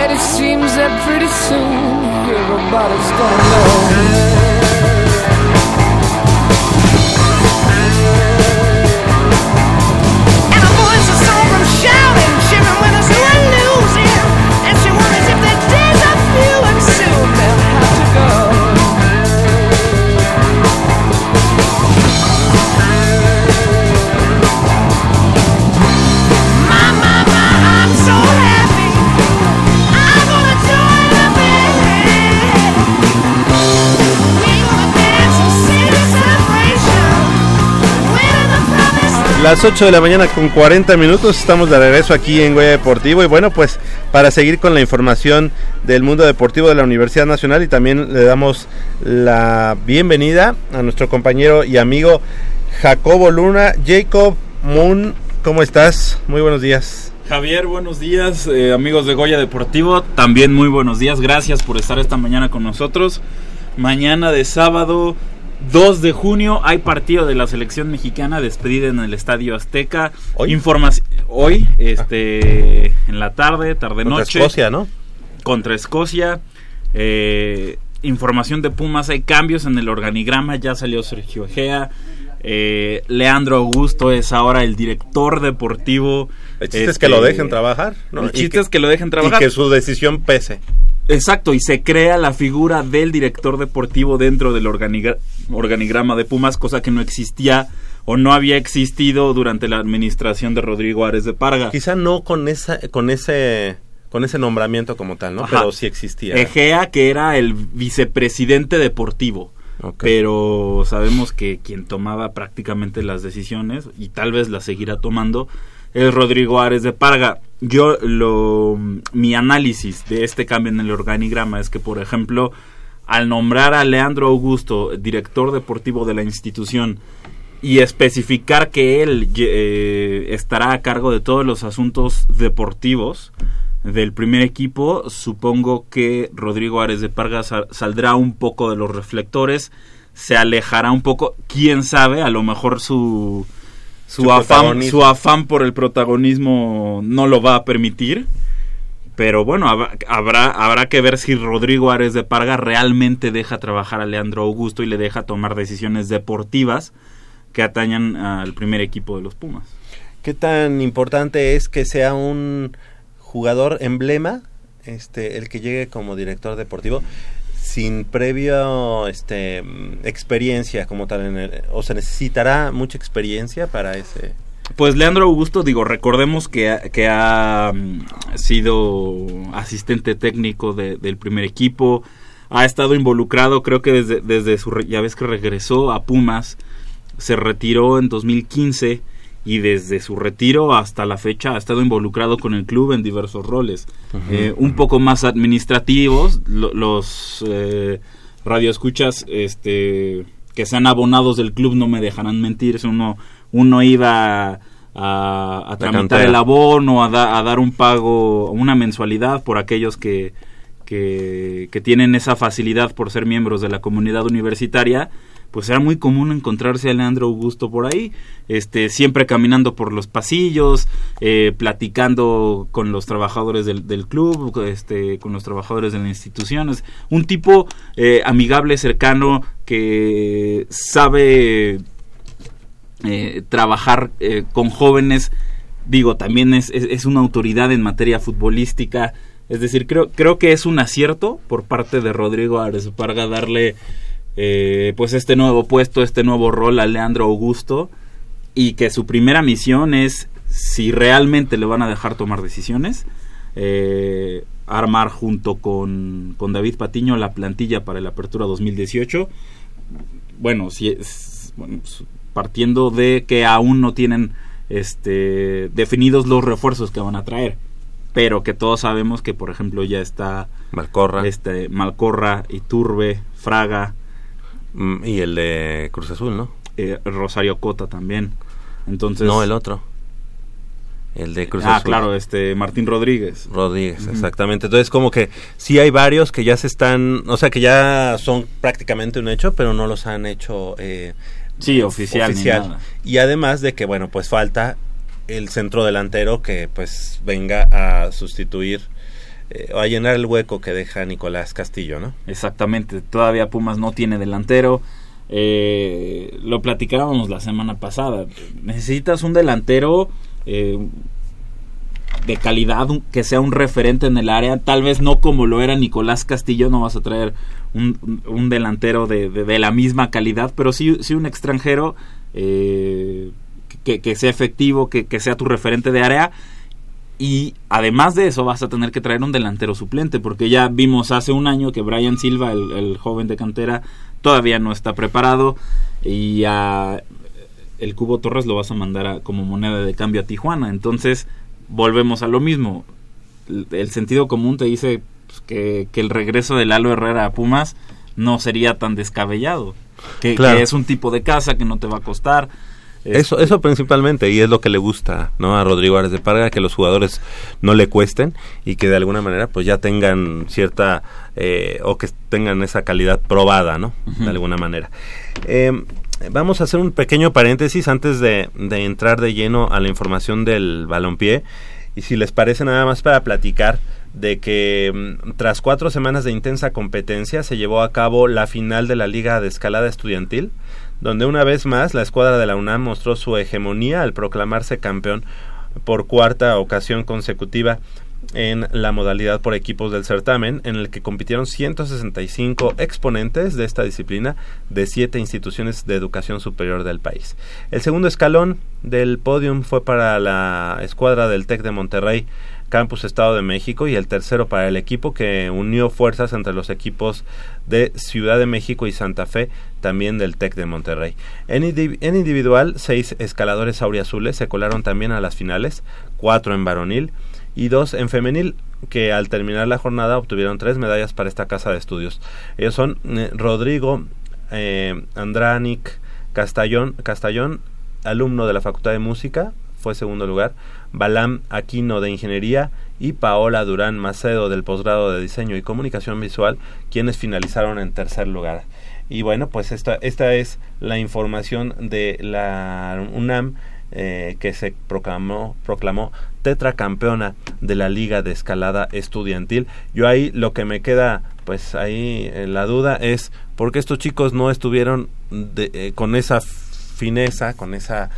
And it seems that pretty soon everybody's gonna know. Las 8 de la mañana con 40 minutos estamos de regreso aquí en Goya Deportivo y bueno pues para seguir con la información del mundo deportivo de la Universidad Nacional y también le damos la bienvenida a nuestro compañero y amigo Jacobo Luna. Jacob Moon, ¿cómo estás? Muy buenos días. Javier, buenos días, eh, amigos de Goya Deportivo, también muy buenos días, gracias por estar esta mañana con nosotros. Mañana de sábado 2 de junio hay partido de la selección mexicana despedida en el Estadio Azteca. Hoy, hoy este, en la tarde, tarde noche. Contra Escocia, ¿no? Contra Escocia. Eh, información de Pumas, hay cambios en el organigrama, ya salió Sergio Egea. Eh, Leandro Augusto es ahora el director deportivo. El chiste es que lo este, dejen trabajar, ¿no? El chiste es que lo dejen trabajar. Y que su decisión pese. Exacto, y se crea la figura del director deportivo dentro del organigrama de Pumas, cosa que no existía o no había existido durante la administración de Rodrigo Ares de Parga. Quizá no con esa, con ese con ese nombramiento como tal, ¿no? Pero sí existía. Egea, que era el vicepresidente deportivo. Pero sabemos que quien tomaba prácticamente las decisiones, y tal vez las seguirá tomando, es Rodrigo Ares de Parga. Yo lo mi análisis de este cambio en el organigrama es que por ejemplo al nombrar a Leandro Augusto director deportivo de la institución y especificar que él eh, estará a cargo de todos los asuntos deportivos del primer equipo, supongo que Rodrigo Ares de Parga saldrá un poco de los reflectores, se alejará un poco, quién sabe, a lo mejor su su, afán, su afán por el protagonismo no lo va a permitir. Pero bueno, habrá, habrá que ver si Rodrigo Ares de Parga realmente deja trabajar a Leandro Augusto y le deja tomar decisiones deportivas que atañan al primer equipo de los Pumas. ¿Qué tan importante es que sea un jugador emblema este el que llegue como director deportivo? Sin previo este experiencia como tal en o se necesitará mucha experiencia para ese pues Leandro Augusto, digo, recordemos que, que ha mm, sido asistente técnico del primer equipo, ha estado involucrado, creo que desde, desde su, ya ves que regresó a Pumas, se retiró en 2015 y desde su retiro hasta la fecha ha estado involucrado con el club en diversos roles, eh, un poco más administrativos, los eh, radioescuchas este, que sean abonados del club no me dejarán mentir, uno, uno iba a, a tramitar el abono, a, a dar un pago, una mensualidad por aquellos que, que, que tienen esa facilidad por ser miembros de la comunidad universitaria pues era muy común encontrarse a Leandro Augusto por ahí, este, siempre caminando por los pasillos, eh, platicando con los trabajadores del, del, club, este, con los trabajadores de las instituciones, un tipo eh, amigable, cercano, que sabe eh, trabajar con jóvenes, digo, también es, es, una autoridad en materia futbolística, es decir, creo, creo que es un acierto por parte de Rodrigo Ares Parga darle eh, pues este nuevo puesto, este nuevo rol a Leandro Augusto y que su primera misión es si realmente le van a dejar tomar decisiones, eh, armar junto con, con, David Patiño la plantilla para la apertura 2018. Bueno, si es, partiendo de que aún no tienen este, definidos los refuerzos que van a traer, pero que todos sabemos que, por ejemplo, ya está Malcorra, este, Malcorra Iturbe, Fraga, y el de Cruz Azul, ¿no? Eh, Rosario Cota también. Entonces. No, el otro. El de Cruz ah, Azul. Ah, claro, este Martín Rodríguez. Rodríguez, exactamente. Entonces, como que sí hay varios que ya se están, o sea, que ya son prácticamente un hecho, pero no los han hecho eh, sí, oficial. oficial. Y además de que, bueno, pues falta el centro delantero que pues venga a sustituir eh, a llenar el hueco que deja Nicolás Castillo, ¿no? Exactamente, todavía Pumas no tiene delantero. Eh, lo platicábamos la semana pasada. Necesitas un delantero eh, de calidad, que sea un referente en el área. Tal vez no como lo era Nicolás Castillo, no vas a traer un, delantero de, la misma calidad, pero sí, sí un extranjero que, que, sea efectivo, que, que sea tu referente de área y además de eso vas a tener que traer un delantero suplente, porque ya vimos hace un año que Brian Silva, el, joven de cantera, todavía no está preparado y el Cubo Torres lo vas a mandar a, como moneda de cambio a Tijuana. Entonces, volvemos a lo mismo. El, sentido común te dice pues, que, que, el regreso del Lalo Herrera a Pumas no sería tan descabellado. Que, que, es un tipo de casa que no te va a costar. Eso, eso principalmente, y es lo que le gusta ¿no? a Rodrigo Ares de Parga, que los jugadores no le cuesten y que de alguna manera pues ya tengan cierta, eh, o que tengan esa calidad probada, ¿no? De alguna manera. Eh, vamos a hacer un pequeño paréntesis antes de, de entrar de lleno a la información del balompié, y si les parece nada más para platicar de que mm, tras cuatro semanas de intensa competencia se llevó a cabo la final de la Liga de Escalada Estudiantil, donde una vez más la escuadra de la UNAM mostró su hegemonía al proclamarse campeón por cuarta ocasión consecutiva en la modalidad por equipos del certamen, en el que compitieron 165 exponentes de esta disciplina de siete instituciones de educación superior del país. El segundo escalón del podium fue para la escuadra del TEC de Monterrey, Campus Estado de México y el tercero para el equipo que unió fuerzas entre los equipos de Ciudad de México y Santa Fe, también del TEC de Monterrey. En, individual, seis escaladores auriazules se colaron también a las finales, cuatro en varonil y dos en femenil, que al terminar la jornada obtuvieron tres medallas para esta casa de estudios. Ellos son eh, Rodrigo eh, Castellón, Castellón, alumno de la Facultad de Música, fue segundo lugar, Balam Aquino de Ingeniería y Paola Durán Macedo del posgrado de Diseño y Comunicación Visual, quienes finalizaron en tercer lugar. Y bueno, pues esta, esta es la información de la UNAM eh, que se proclamó, proclamó tetracampeona de la Liga de Escalada Estudiantil. Yo ahí lo que me queda, pues ahí eh, la duda es por qué estos chicos no estuvieron eh, con esa fineza, con esa...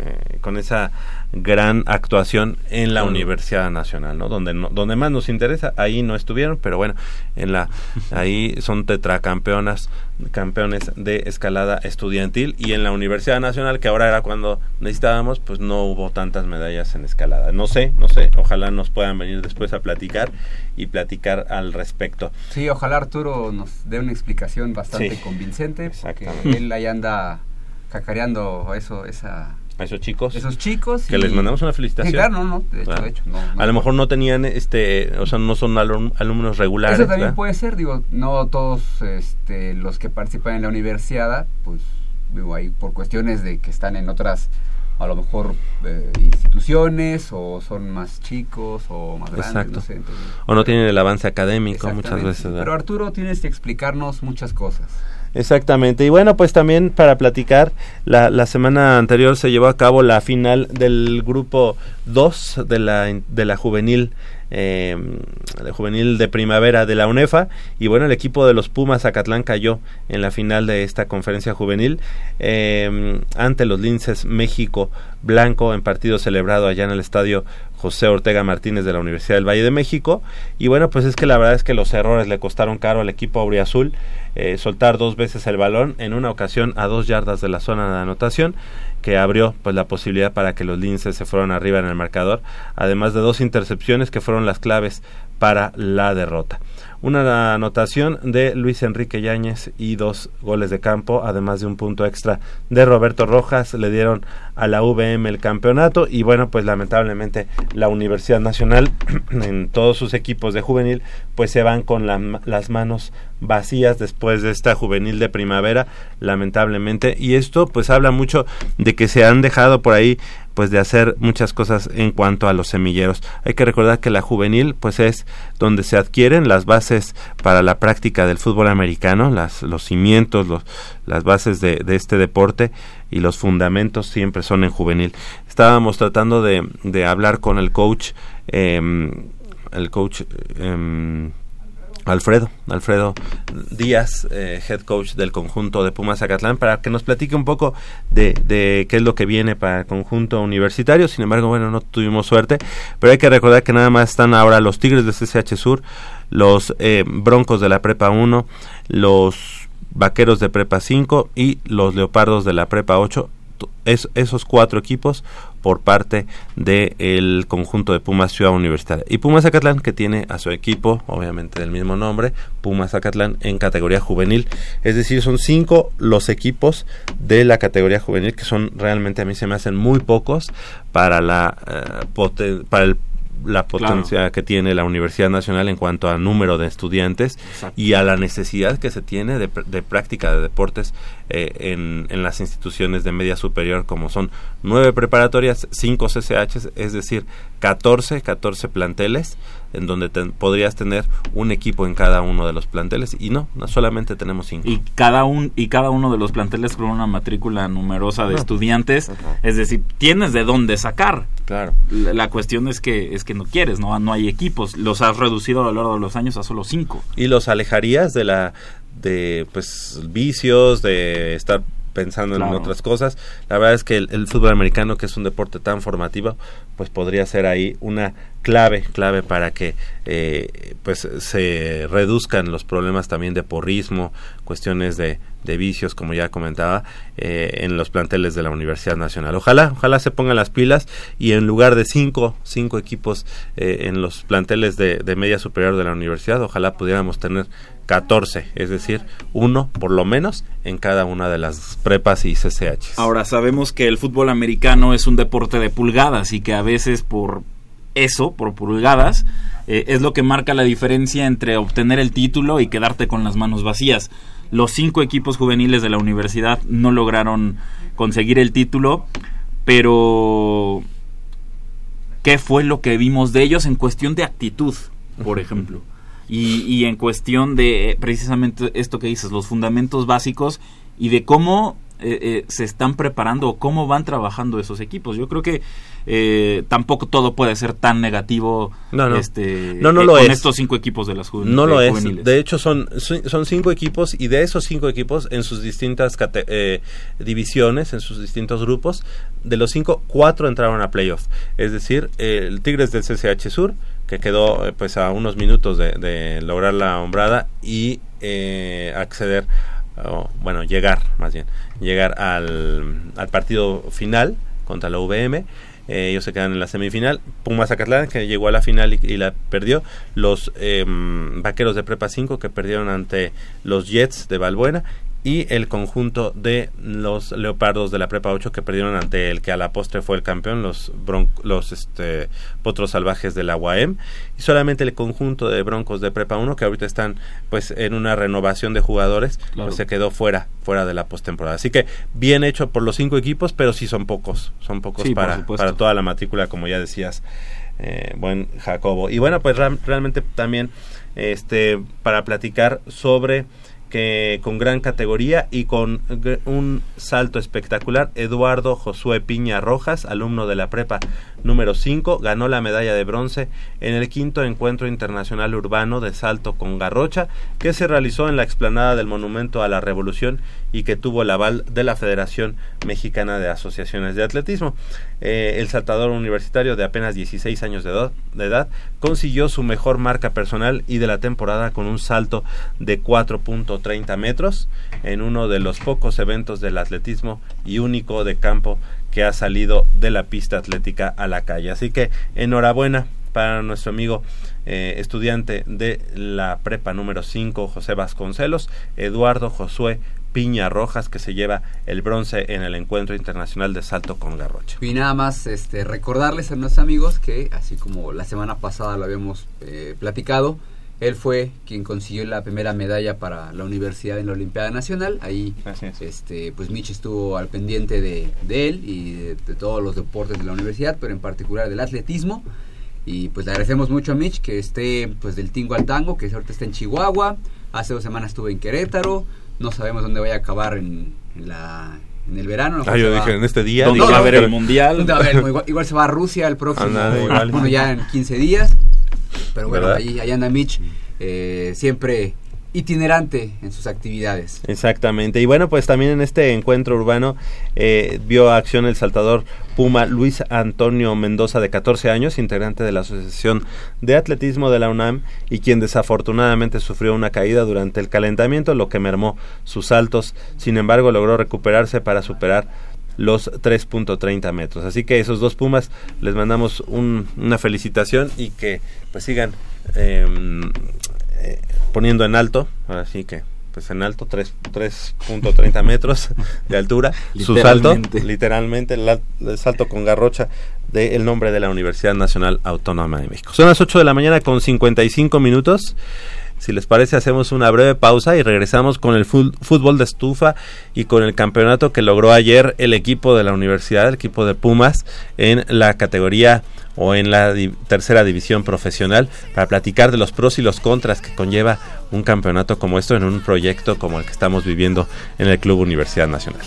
Eh, con esa gran actuación en la Universidad Nacional, ¿no? Donde donde más nos interesa, ahí no estuvieron, pero bueno, en la ahí son tetracampeonas, campeones de escalada estudiantil y en la Universidad Nacional que ahora era cuando necesitábamos, pues no hubo tantas medallas en escalada. No sé, no sé, ojalá nos puedan venir después a platicar y platicar al respecto. Sí, ojalá Arturo nos dé una explicación bastante convincente, porque él ahí anda cacareando eso esa a esos chicos. Esos chicos. Que les mandamos una felicitación. claro, no, no, de hecho, de hecho a lo mejor no tenían, este, o sea, no son alumnos regulares. Eso también puede ser, digo, no todos este, los que participan en la universidad, pues, digo, hay por cuestiones de que están en otras, a lo mejor, eh, instituciones, o son más chicos, o más grandes, Exacto. o no tienen el avance académico muchas veces. Pero Arturo, tienes que explicarnos muchas cosas. Exactamente. Y bueno, pues también para platicar, la, la semana anterior se llevó a cabo la final del grupo 2 de la, de la juvenil eh, juvenil de primavera de la UNEFA. Y bueno el equipo de los Pumas Zacatlán cayó en la final de esta conferencia juvenil eh, ante los Linces México Blanco en partido celebrado allá en el estadio José Ortega Martínez de la Universidad del Valle de México. Y bueno pues es que la verdad es que los errores le costaron caro al equipo auriazul eh, soltar dos veces el balón en una ocasión a dos yardas de la zona de anotación que abrió pues la posibilidad para que los linces se fueran arriba en el marcador, además de dos intercepciones que fueron las claves para la derrota. Una anotación de Luis Enrique Yáñez y dos goles de campo, además de un punto extra de Roberto Rojas, le dieron a la VM el campeonato. Y bueno, pues lamentablemente la Universidad Nacional en todos sus equipos de juvenil pues se van con las manos vacías después de esta juvenil de primavera, lamentablemente, y esto pues habla mucho de que se han dejado por ahí pues de hacer muchas cosas en cuanto a los semilleros. Hay que recordar que la juvenil pues es donde se adquieren las bases para la práctica del fútbol americano, las, los cimientos, los, las bases de, de este deporte y los fundamentos siempre son en juvenil. Estábamos tratando de, de hablar con el coach, eh, el coach eh, Alfredo, Alfredo Díaz, eh, head coach del conjunto de Pumas Zacatlán, para que nos platique un poco de, de, qué es lo que viene para el conjunto universitario. Sin embargo, bueno, no tuvimos suerte, pero hay que recordar que nada más están ahora los Tigres de CCH Sur, los eh, Broncos de la Prepa 1, los Vaqueros de Prepa 5 y los Leopardos de la Prepa 8 esos cuatro equipos por parte del conjunto de Pumas Ciudad Universitaria. Y Pumas Zacatlán, que tiene a su equipo, obviamente del mismo nombre, Pumas Zacatlán, en categoría juvenil. Es decir, son cinco los equipos de la categoría juvenil, que son realmente a mí se me hacen muy pocos para, la, eh, para el la potencia que tiene la Universidad Nacional en cuanto a número de estudiantes y a la necesidad que se tiene de, de práctica de deportes eh, en, en, las instituciones de media superior como son nueve preparatorias, cinco CCHs, es decir, 14, 14 planteles en donde podrías tener un equipo en cada uno de los planteles y no, no solamente tenemos cinco. Y cada, un, y cada uno de los planteles con una matrícula numerosa de estudiantes, es decir, tienes de dónde sacar. Claro. La, cuestión es que es que no quieres, no no hay equipos, los has reducido a lo largo de los años a solo cinco. Y los alejarías de la de pues vicios, de estar pensando en otras cosas. La verdad es que el, fútbol americano, que es un deporte tan formativo, pues podría ser ahí una clave, clave para que eh, pues se reduzcan los problemas también de porrismo, cuestiones de, de vicios, como ya comentaba, eh, en los planteles de la Universidad Nacional. Ojalá, ojalá se pongan las pilas y en lugar de cinco, cinco equipos eh, en los planteles de, de media superior de la universidad, ojalá pudiéramos tener 14, es decir, uno por lo menos en cada una de las prepas y CCH. Ahora sabemos que el fútbol americano es un deporte de pulgadas y que a veces por eso, por pulgadas, eh, es lo que marca la diferencia entre obtener el título y quedarte con las manos vacías. Los cinco equipos juveniles de la universidad no lograron conseguir el título, pero ¿qué fue lo que vimos de ellos en cuestión de actitud, por ejemplo? Y, y en cuestión de precisamente esto que dices, los fundamentos básicos y de cómo eh, eh, se están preparando o cómo van trabajando esos equipos. Yo creo que eh, tampoco todo puede ser tan negativo no, no. Este, no, no lo con es. estos cinco equipos de las juveniles. No lo es. De hecho, son, son cinco equipos y de esos cinco equipos en sus distintas divisiones, en sus distintos grupos, de los cinco, cuatro entraron a playoff. Es decir, el Tigres del CCH Sur, que quedó eh, pues a unos minutos de, lograr la hombrada y eh, acceder, bueno, llegar más bien, llegar al, al partido final contra la VM. Eh, ellos se quedan en la semifinal. Pumas Zacatlán, que llegó a la final y, la perdió. Los em, Vaqueros de Prepa 5, que perdieron ante los Jets de Balbuena y el conjunto de los Leopardos de la Prepa 8 que perdieron ante el que a la postre fue el campeón, los los este, Potros Salvajes de la UAM y solamente el conjunto de Broncos de Prepa 1 que ahorita están pues en una renovación de jugadores, pues se quedó fuera, fuera de la postemporada. Así que bien hecho por los cinco equipos, pero sí son pocos, son pocos para, para toda la matrícula, como ya decías, eh, buen Jacobo. Y bueno, pues realmente también este para platicar sobre que con gran categoría y con un salto espectacular, Eduardo Josué Piña Rojas, alumno de la prepa número 5, ganó la medalla de bronce en el quinto encuentro internacional urbano de salto con garrocha que se realizó en la explanada del Monumento a la Revolución y que tuvo el aval de la Federación Mexicana de Asociaciones de Atletismo. Eh, el saltador universitario de apenas 16 años de edad, de edad, consiguió su mejor marca personal y de la temporada con un salto de 4.30 metros en uno de los pocos eventos del atletismo y único de campo que ha salido de la pista atlética a la calle. Así que enhorabuena para nuestro amigo eh, estudiante de la prepa número 5, José Vasconcelos, Eduardo Josué Piña Rojas, que se lleva el bronce en el encuentro internacional de salto con garrocha. Y nada más este, recordarles a nuestros amigos que, así como la semana pasada lo habíamos eh, platicado, él fue quien consiguió la primera medalla para la universidad en la Olimpiada Nacional. Ahí, este, pues Mitch estuvo al pendiente de, él y de, todos los deportes de la universidad, pero en particular del atletismo. Y pues le agradecemos mucho a Mitch que esté pues del tingo al tango, que ahorita está en Chihuahua. Hace dos semanas estuvo en Querétaro. No sabemos dónde vaya a acabar en, la, en el verano. Ah, yo dije, en este día. ¿Dónde va a haber el mundial? igual, se va a Rusia el próximo, bueno, ya en 15 días. Pero bueno, ahí, ahí, anda Mitch, eh, siempre itinerante en sus actividades. Exactamente. Y bueno, pues también en este encuentro urbano eh, vio acción el saltador Puma Luis Antonio Mendoza de 14 años, integrante de la Asociación de Atletismo de la UNAM y quien desafortunadamente sufrió una caída durante el calentamiento, lo que mermó sus saltos. Sin embargo, logró recuperarse para superar los 3.30 metros. Así que esos dos Pumas les mandamos una felicitación y que pues sigan em, eh, poniendo en alto, así que pues en alto, 3.30 metros de altura, su salto, literalmente el, salto con garrocha del nombre de la Universidad Nacional Autónoma de México. Son las 8 de la mañana con 55 minutos. Si les parece, hacemos una breve pausa y regresamos con el fútbol de estufa y con el campeonato que logró ayer el equipo de la universidad, el equipo de Pumas, en la categoría o en la tercera división profesional para platicar de los pros y los contras que conlleva un campeonato como esto en un proyecto como el que estamos viviendo en el Club Universidad Nacional.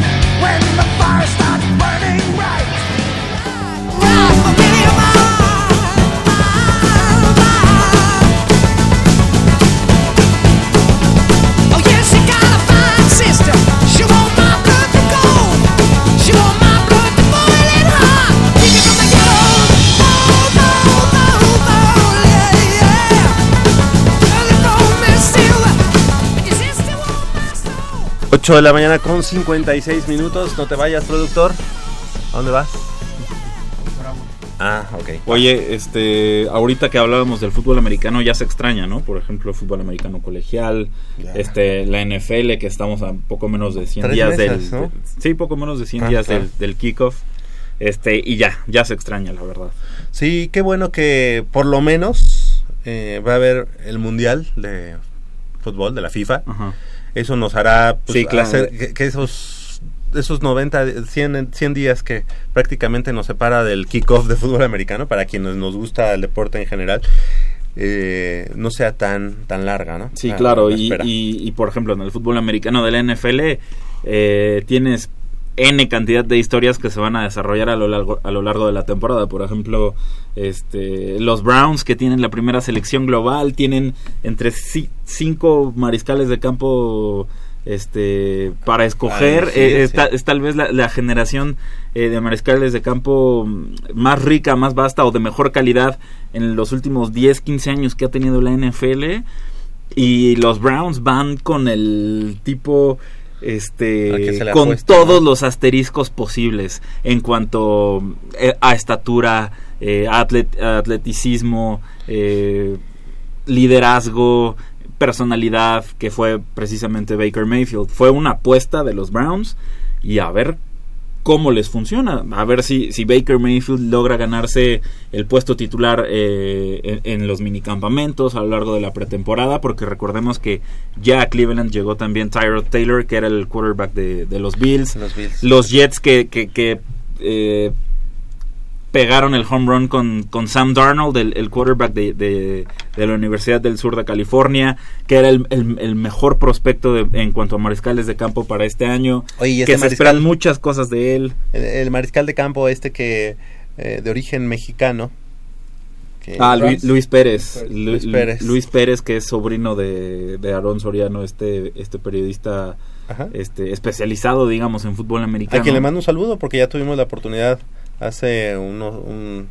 De la mañana con 56 minutos. No te vayas, productor. ¿A dónde vas? Ah, ok. Oye, este, ahorita que hablábamos del fútbol americano ya se extraña, ¿no? Por ejemplo, el fútbol americano colegial, este, la NFL que estamos a poco menos de 100 días del, sí, poco menos de 100 ah, días del, del kickoff, este, y ya, ya se extraña, la verdad. Sí, qué bueno que por lo menos eh, va a haber el mundial de fútbol de la FIFA. Ajá eso nos hará pues, hacer que, esos esos 90, 100, 100 días que prácticamente nos separa del kickoff de fútbol americano, para quienes nos gusta el deporte en general, eh, no sea tan tan larga, ¿no? Sí, claro, y, y, por ejemplo en el fútbol americano de la NFL eh, tienes N cantidad de historias que se van a desarrollar a lo largo, a lo largo de la temporada. Por ejemplo, este, los Browns que tienen la primera selección global tienen entre cinco mariscales de campo este para escoger. Eh, es, tal vez la, generación eh, de mariscales de campo más rica, más vasta o de mejor calidad en los últimos 10, 15 años que ha tenido la NFL y los Browns van con el tipo este con todos los asteriscos posibles en cuanto eh, a estatura eh, atleticismo eh, liderazgo personalidad que fue precisamente Baker Mayfield. Fue una apuesta de los Browns y a ver cómo les funciona. A ver si, si Baker Mayfield logra ganarse el puesto titular eh, en, los minicampamentos a lo largo de la pretemporada, porque recordemos que ya a Cleveland llegó también Tyrod Taylor, que era el quarterback de, los, Bills. los Jets que, que, eh, pegaron el home run con, con Sam Darnold, el, quarterback de, de, la Universidad del Sur de California, que era el, el, mejor prospecto en cuanto a mariscales de campo para este año. Oye, que se esperan muchas cosas de él. El, mariscal de campo este que eh, de origen mexicano. ah, Luis, Pérez. Luis, Pérez. Luis Pérez, que es sobrino de, de Aarón Soriano, este, este periodista este especializado, digamos, en fútbol americano. A quien le mando un saludo porque ya tuvimos la oportunidad hace un,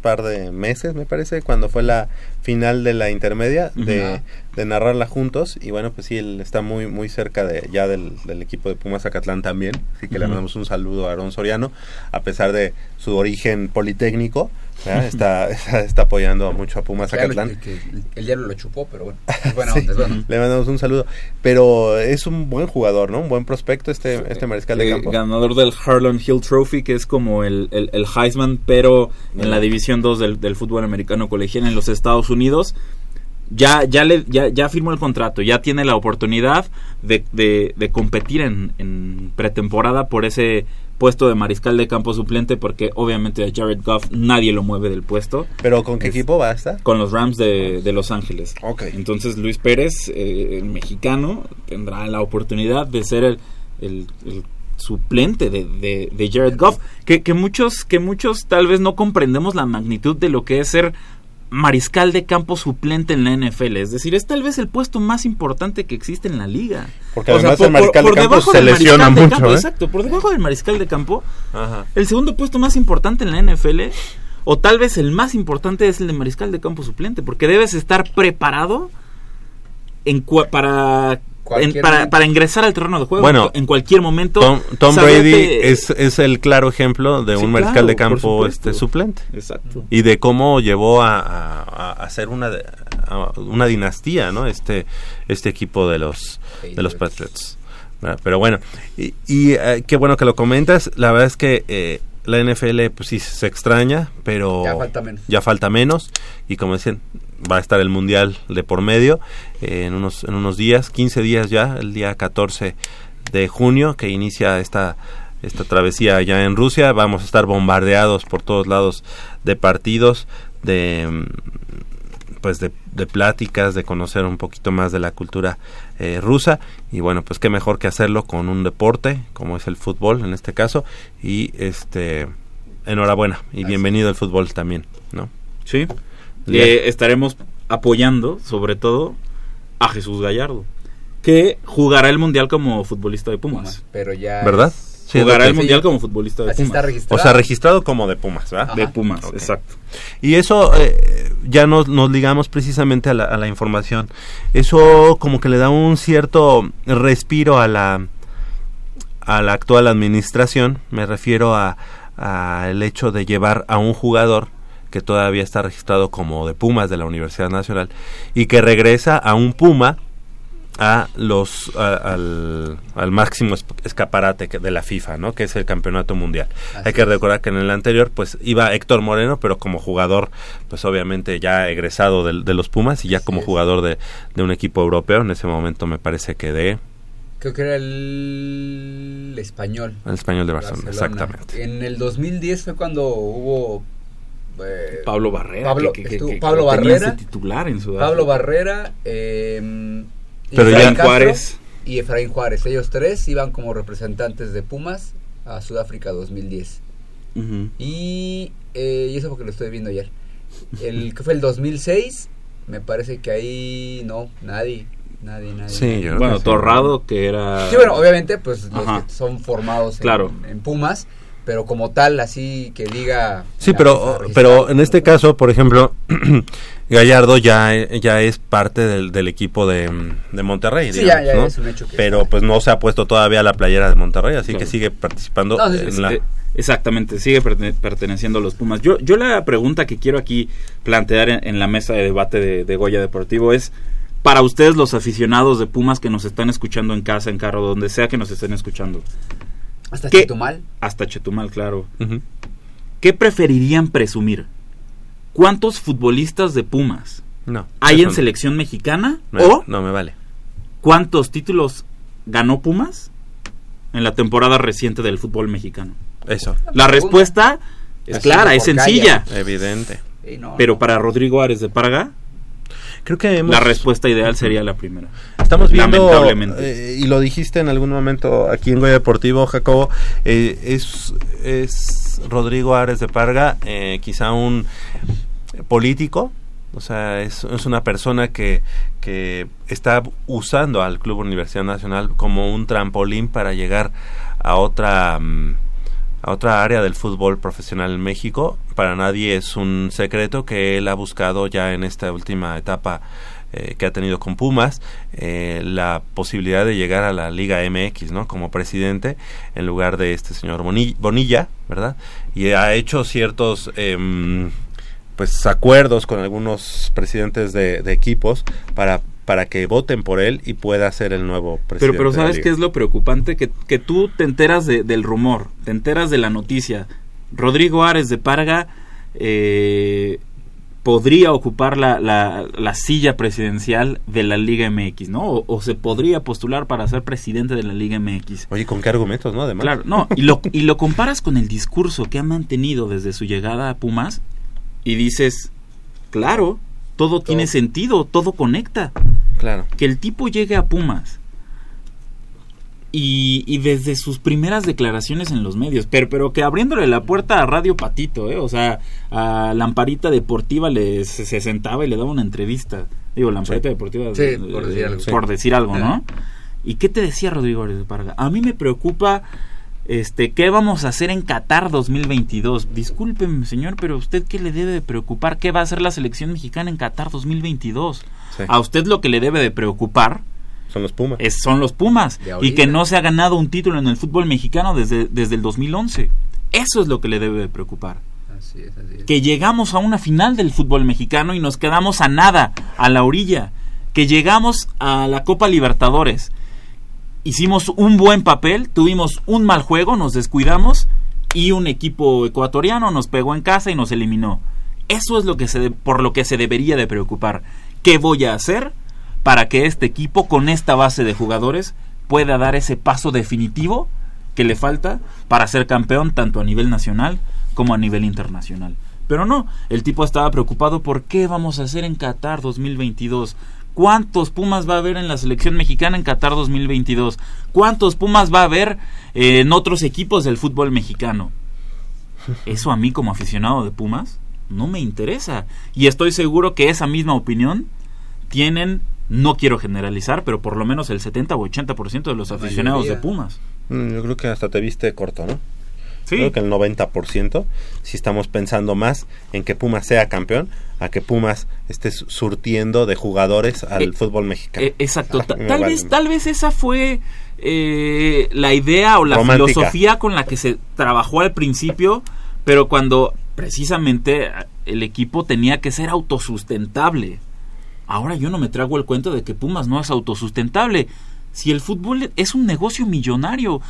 par de meses, me parece, cuando fue la final de la intermedia, de, narrarla juntos. Y bueno, pues sí, él está muy muy cerca de ya del, equipo de Pumas Zacatlán también. Así que le mandamos un saludo a Aaron Soriano, a pesar de su origen politécnico Está, está, apoyando mucho a Pumas Zacatlán. el diablo lo chupó, pero bueno, es buena onda, Le mandamos un saludo. Pero es un buen jugador, ¿no? Un buen prospecto este, este mariscal de campo. Ganador del Harlan Hill Trophy, que es como el, el, el Heisman, pero en la División 2 del, del fútbol americano colegial en los Estados Unidos ya, ya, le, ya, ya firmó el contrato, ya tiene la oportunidad de, de, competir en, en, pretemporada por ese puesto de mariscal de campo suplente porque obviamente a Jared Goff nadie lo mueve del puesto. ¿Pero con qué equipo va a estar? Con los Rams de, de Los Ángeles. Entonces Luis Pérez, eh, el mexicano, tendrá la oportunidad de ser el, el, suplente de, de, de, Jared Goff. Que, que, muchos, que muchos tal vez no comprendemos la magnitud de lo que es ser mariscal de campo suplente en la NFL. Es decir, es tal vez el puesto más importante que existe en la liga. Porque además el mariscal de campo se lesiona mucho. ¿eh? Exacto, por debajo del mariscal de campo, el segundo puesto más importante en la NFL, o tal vez el más importante es el de mariscal de campo suplente, porque debes estar preparado en para para, para, ingresar al terreno de juego bueno, en cualquier momento. Tom, Brady es, es, el claro ejemplo de un mariscal de campo este suplente. Exacto. Y de cómo llevó a, a, hacer una, una dinastía, ¿no? Este, este equipo de los, de los Patriots. Pero bueno, y, y eh, qué bueno que lo comentas. La verdad es que eh, la NFL pues sí se extraña, pero ya falta menos. Ya falta menos y como decían, va a estar el Mundial de por medio eh, en, unos, en unos días, 15 días ya, el día 14 de junio que inicia esta esta travesía ya en Rusia, vamos a estar bombardeados por todos lados de partidos, de pues de, pláticas, de conocer un poquito más de la cultura eh, rusa y bueno, pues qué mejor que hacerlo con un deporte como es el fútbol en este caso y este enhorabuena y bienvenido al fútbol también, ¿no? Sí. Eh, estaremos apoyando sobre todo a Jesús Gallardo, que jugará el Mundial como futbolista de Pumas. Pero ya ¿Verdad? jugará el Mundial como futbolista de Pumas. O sea, registrado como de Pumas, ¿verdad? De Pumas, exacto. Y eso eh, ya nos, nos ligamos precisamente a la, a la información. Eso como que le da un cierto respiro a la, a la actual administración. Me refiero a, a el hecho de llevar a un jugador que todavía está registrado como de Pumas de la Universidad Nacional y que regresa a un Puma a los al, al, máximo escaparate de la FIFA, ¿no? Que es el Campeonato Mundial. Hay que recordar que en el anterior, pues iba Héctor Moreno, pero como jugador, pues obviamente ya egresado de, los Pumas y ya como jugador de, de, un equipo europeo. En ese momento me parece que de creo que era el español. El español de Barcelona, exactamente. En el 2010 fue cuando hubo eh, Pablo Barrera, Pablo, Pablo Barrera, titular en Pablo Barrera, eh, pero ya Juárez. Y Efraín Juárez. Ellos tres iban como representantes de Pumas a Sudáfrica 2010. y, eh, y eso porque lo estoy viendo ayer. El que fue el 2006, me parece que ahí no, nadie. Nadie, nadie. Sí, bueno, Torrado, que era. Sí, bueno, obviamente, pues los que son formados en Pumas pero como tal, así que diga... Sí, pero, pero en este caso, por ejemplo, Gallardo ya, ya es parte del, del equipo de, de Monterrey, sí, ya, ya es un hecho pero pues no se ha puesto todavía la playera de Monterrey, así que sigue participando en la... Exactamente, sigue perteneciendo a los Pumas. Yo, yo la pregunta que quiero aquí plantear en, la mesa de debate de, de, Goya Deportivo es, para ustedes los aficionados de Pumas que nos están escuchando en casa, en carro, donde sea que nos estén escuchando, ¿Hasta Chetumal? Hasta Chetumal, claro. ¿Qué preferirían presumir? ¿Cuántos futbolistas de Pumas no, hay en selección mexicana? No, o no me vale. ¿Cuántos títulos ganó Pumas en la temporada reciente del fútbol mexicano? Eso. La respuesta es clara, es sencilla. Evidente. Pero para Rodrigo Árez de Parga, Creo que la respuesta ideal sería la primera. Estamos viendo, eh, y lo dijiste en algún momento aquí en Goya Deportivo, Jacobo, eh, es, es Rodrigo Ares de Parga, eh, quizá un político, o sea, es, es, una persona que, que está usando al Club Universidad Nacional como un trampolín para llegar a otra... Mm, a otra área del fútbol profesional en México. Para nadie es un secreto que él ha buscado ya en esta última etapa eh, que ha tenido con Pumas eh, la posibilidad de llegar a la Liga MX, ¿no? Como presidente en lugar de este señor Bonilla, ¿verdad? Y ha hecho ciertos em, pues acuerdos con algunos presidentes de, equipos para para que voten por él y pueda ser el nuevo presidente. Pero, pero ¿sabes qué es lo preocupante? Que, que tú te enteras del rumor, te enteras de la noticia. Rodrigo Ares de Parga eh, podría ocupar la, la, silla presidencial de la Liga MX, ¿no? O, se podría postular para ser presidente de la Liga MX. Oye, ¿con qué argumentos, no? Además. Claro, no, y lo, y lo comparas con el discurso que ha mantenido desde su llegada a Pumas y dices, claro, todo, tiene sentido, todo conecta. Claro. Que el tipo llegue a Pumas. Y, desde sus primeras declaraciones en los medios, pero, pero que abriéndole la puerta a Radio Patito, ¿eh? o sea, a Lamparita Deportiva le, se, sentaba y le daba una entrevista. Digo, Lamparita Deportiva, por, decir algo, por decir algo, ¿no? ¿Y qué te decía Rodrigo de Parga? A mí me preocupa este, ¿qué vamos a hacer en Qatar 2022? Discúlpeme, señor, pero usted qué le debe de preocupar? ¿Qué va a hacer la selección mexicana en Qatar 2022? A usted lo que le debe de preocupar son los Pumas. Es, son los Pumas y que no se ha ganado un título en el fútbol mexicano desde, desde el 2011. Eso es lo que le debe de preocupar. Así es, así es. Que llegamos a una final del fútbol mexicano y nos quedamos a nada, a la orilla. Que llegamos a la Copa Libertadores hicimos un buen papel, tuvimos un mal juego, nos descuidamos y un equipo ecuatoriano nos pegó en casa y nos eliminó. Eso es lo que se por lo que se debería de preocupar. ¿Qué voy a hacer para que este equipo con esta base de jugadores pueda dar ese paso definitivo que le falta para ser campeón tanto a nivel nacional como a nivel internacional? Pero no, el tipo estaba preocupado por qué vamos a hacer en Qatar 2022 ¿Cuántos Pumas va a haber en la selección mexicana en Qatar 2022? ¿Cuántos Pumas va a haber eh, en otros equipos del fútbol mexicano? Eso a mí como aficionado de Pumas no me interesa. Y estoy seguro que esa misma opinión tienen, no quiero generalizar, pero por lo menos el 70 o 80% de los aficionados de Pumas. Mm, yo creo que hasta te viste corto, ¿no? Creo que el 90%, si estamos pensando más en que Pumas sea campeón, a que Pumas esté surtiendo de jugadores al eh, fútbol mexicano. Eh, exacto. tal, vez, tal vez esa fue eh, la idea o la filosofía con la que se trabajó al principio, pero cuando precisamente el equipo tenía que ser autosustentable. Ahora yo no me trago el cuento de que Pumas no es autosustentable si el fútbol es un negocio millonario,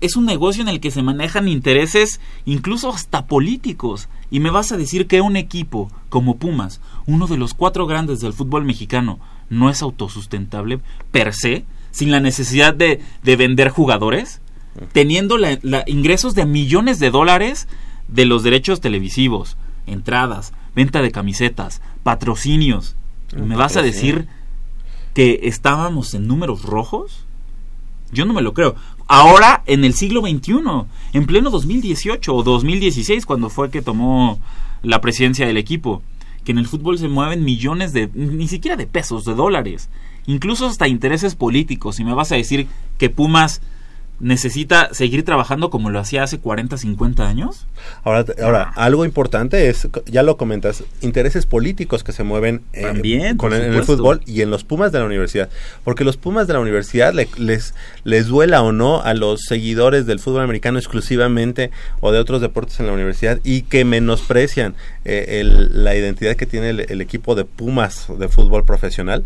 es un negocio en el que se manejan intereses incluso hasta políticos. Y me vas a decir que un equipo como Pumas, uno de los cuatro grandes del fútbol mexicano, no es autosustentable per se, sin la necesidad de, vender jugadores, teniendo ingresos de millones de dólares de los derechos televisivos, entradas, venta de camisetas, patrocinios. ¿Me vas a decir que estábamos en números rojos? Yo no me lo creo. Ahora, en el siglo XXI, en pleno 2018 o 2016, cuando fue que tomó la presidencia del equipo, que en el fútbol se mueven millones de, ni siquiera de pesos, de dólares, incluso hasta intereses políticos. Y me vas a decir que Pumas necesita seguir trabajando como lo hacía hace 40, 50 años? Ahora, ahora algo importante es, ya lo comentas, intereses políticos que se mueven eh, con en el fútbol y en los Pumas de la universidad. Porque los Pumas de la universidad les, les duela o no a los seguidores del fútbol americano exclusivamente o de otros deportes en la universidad y que menosprecian eh, la identidad que tiene el equipo de Pumas de fútbol profesional,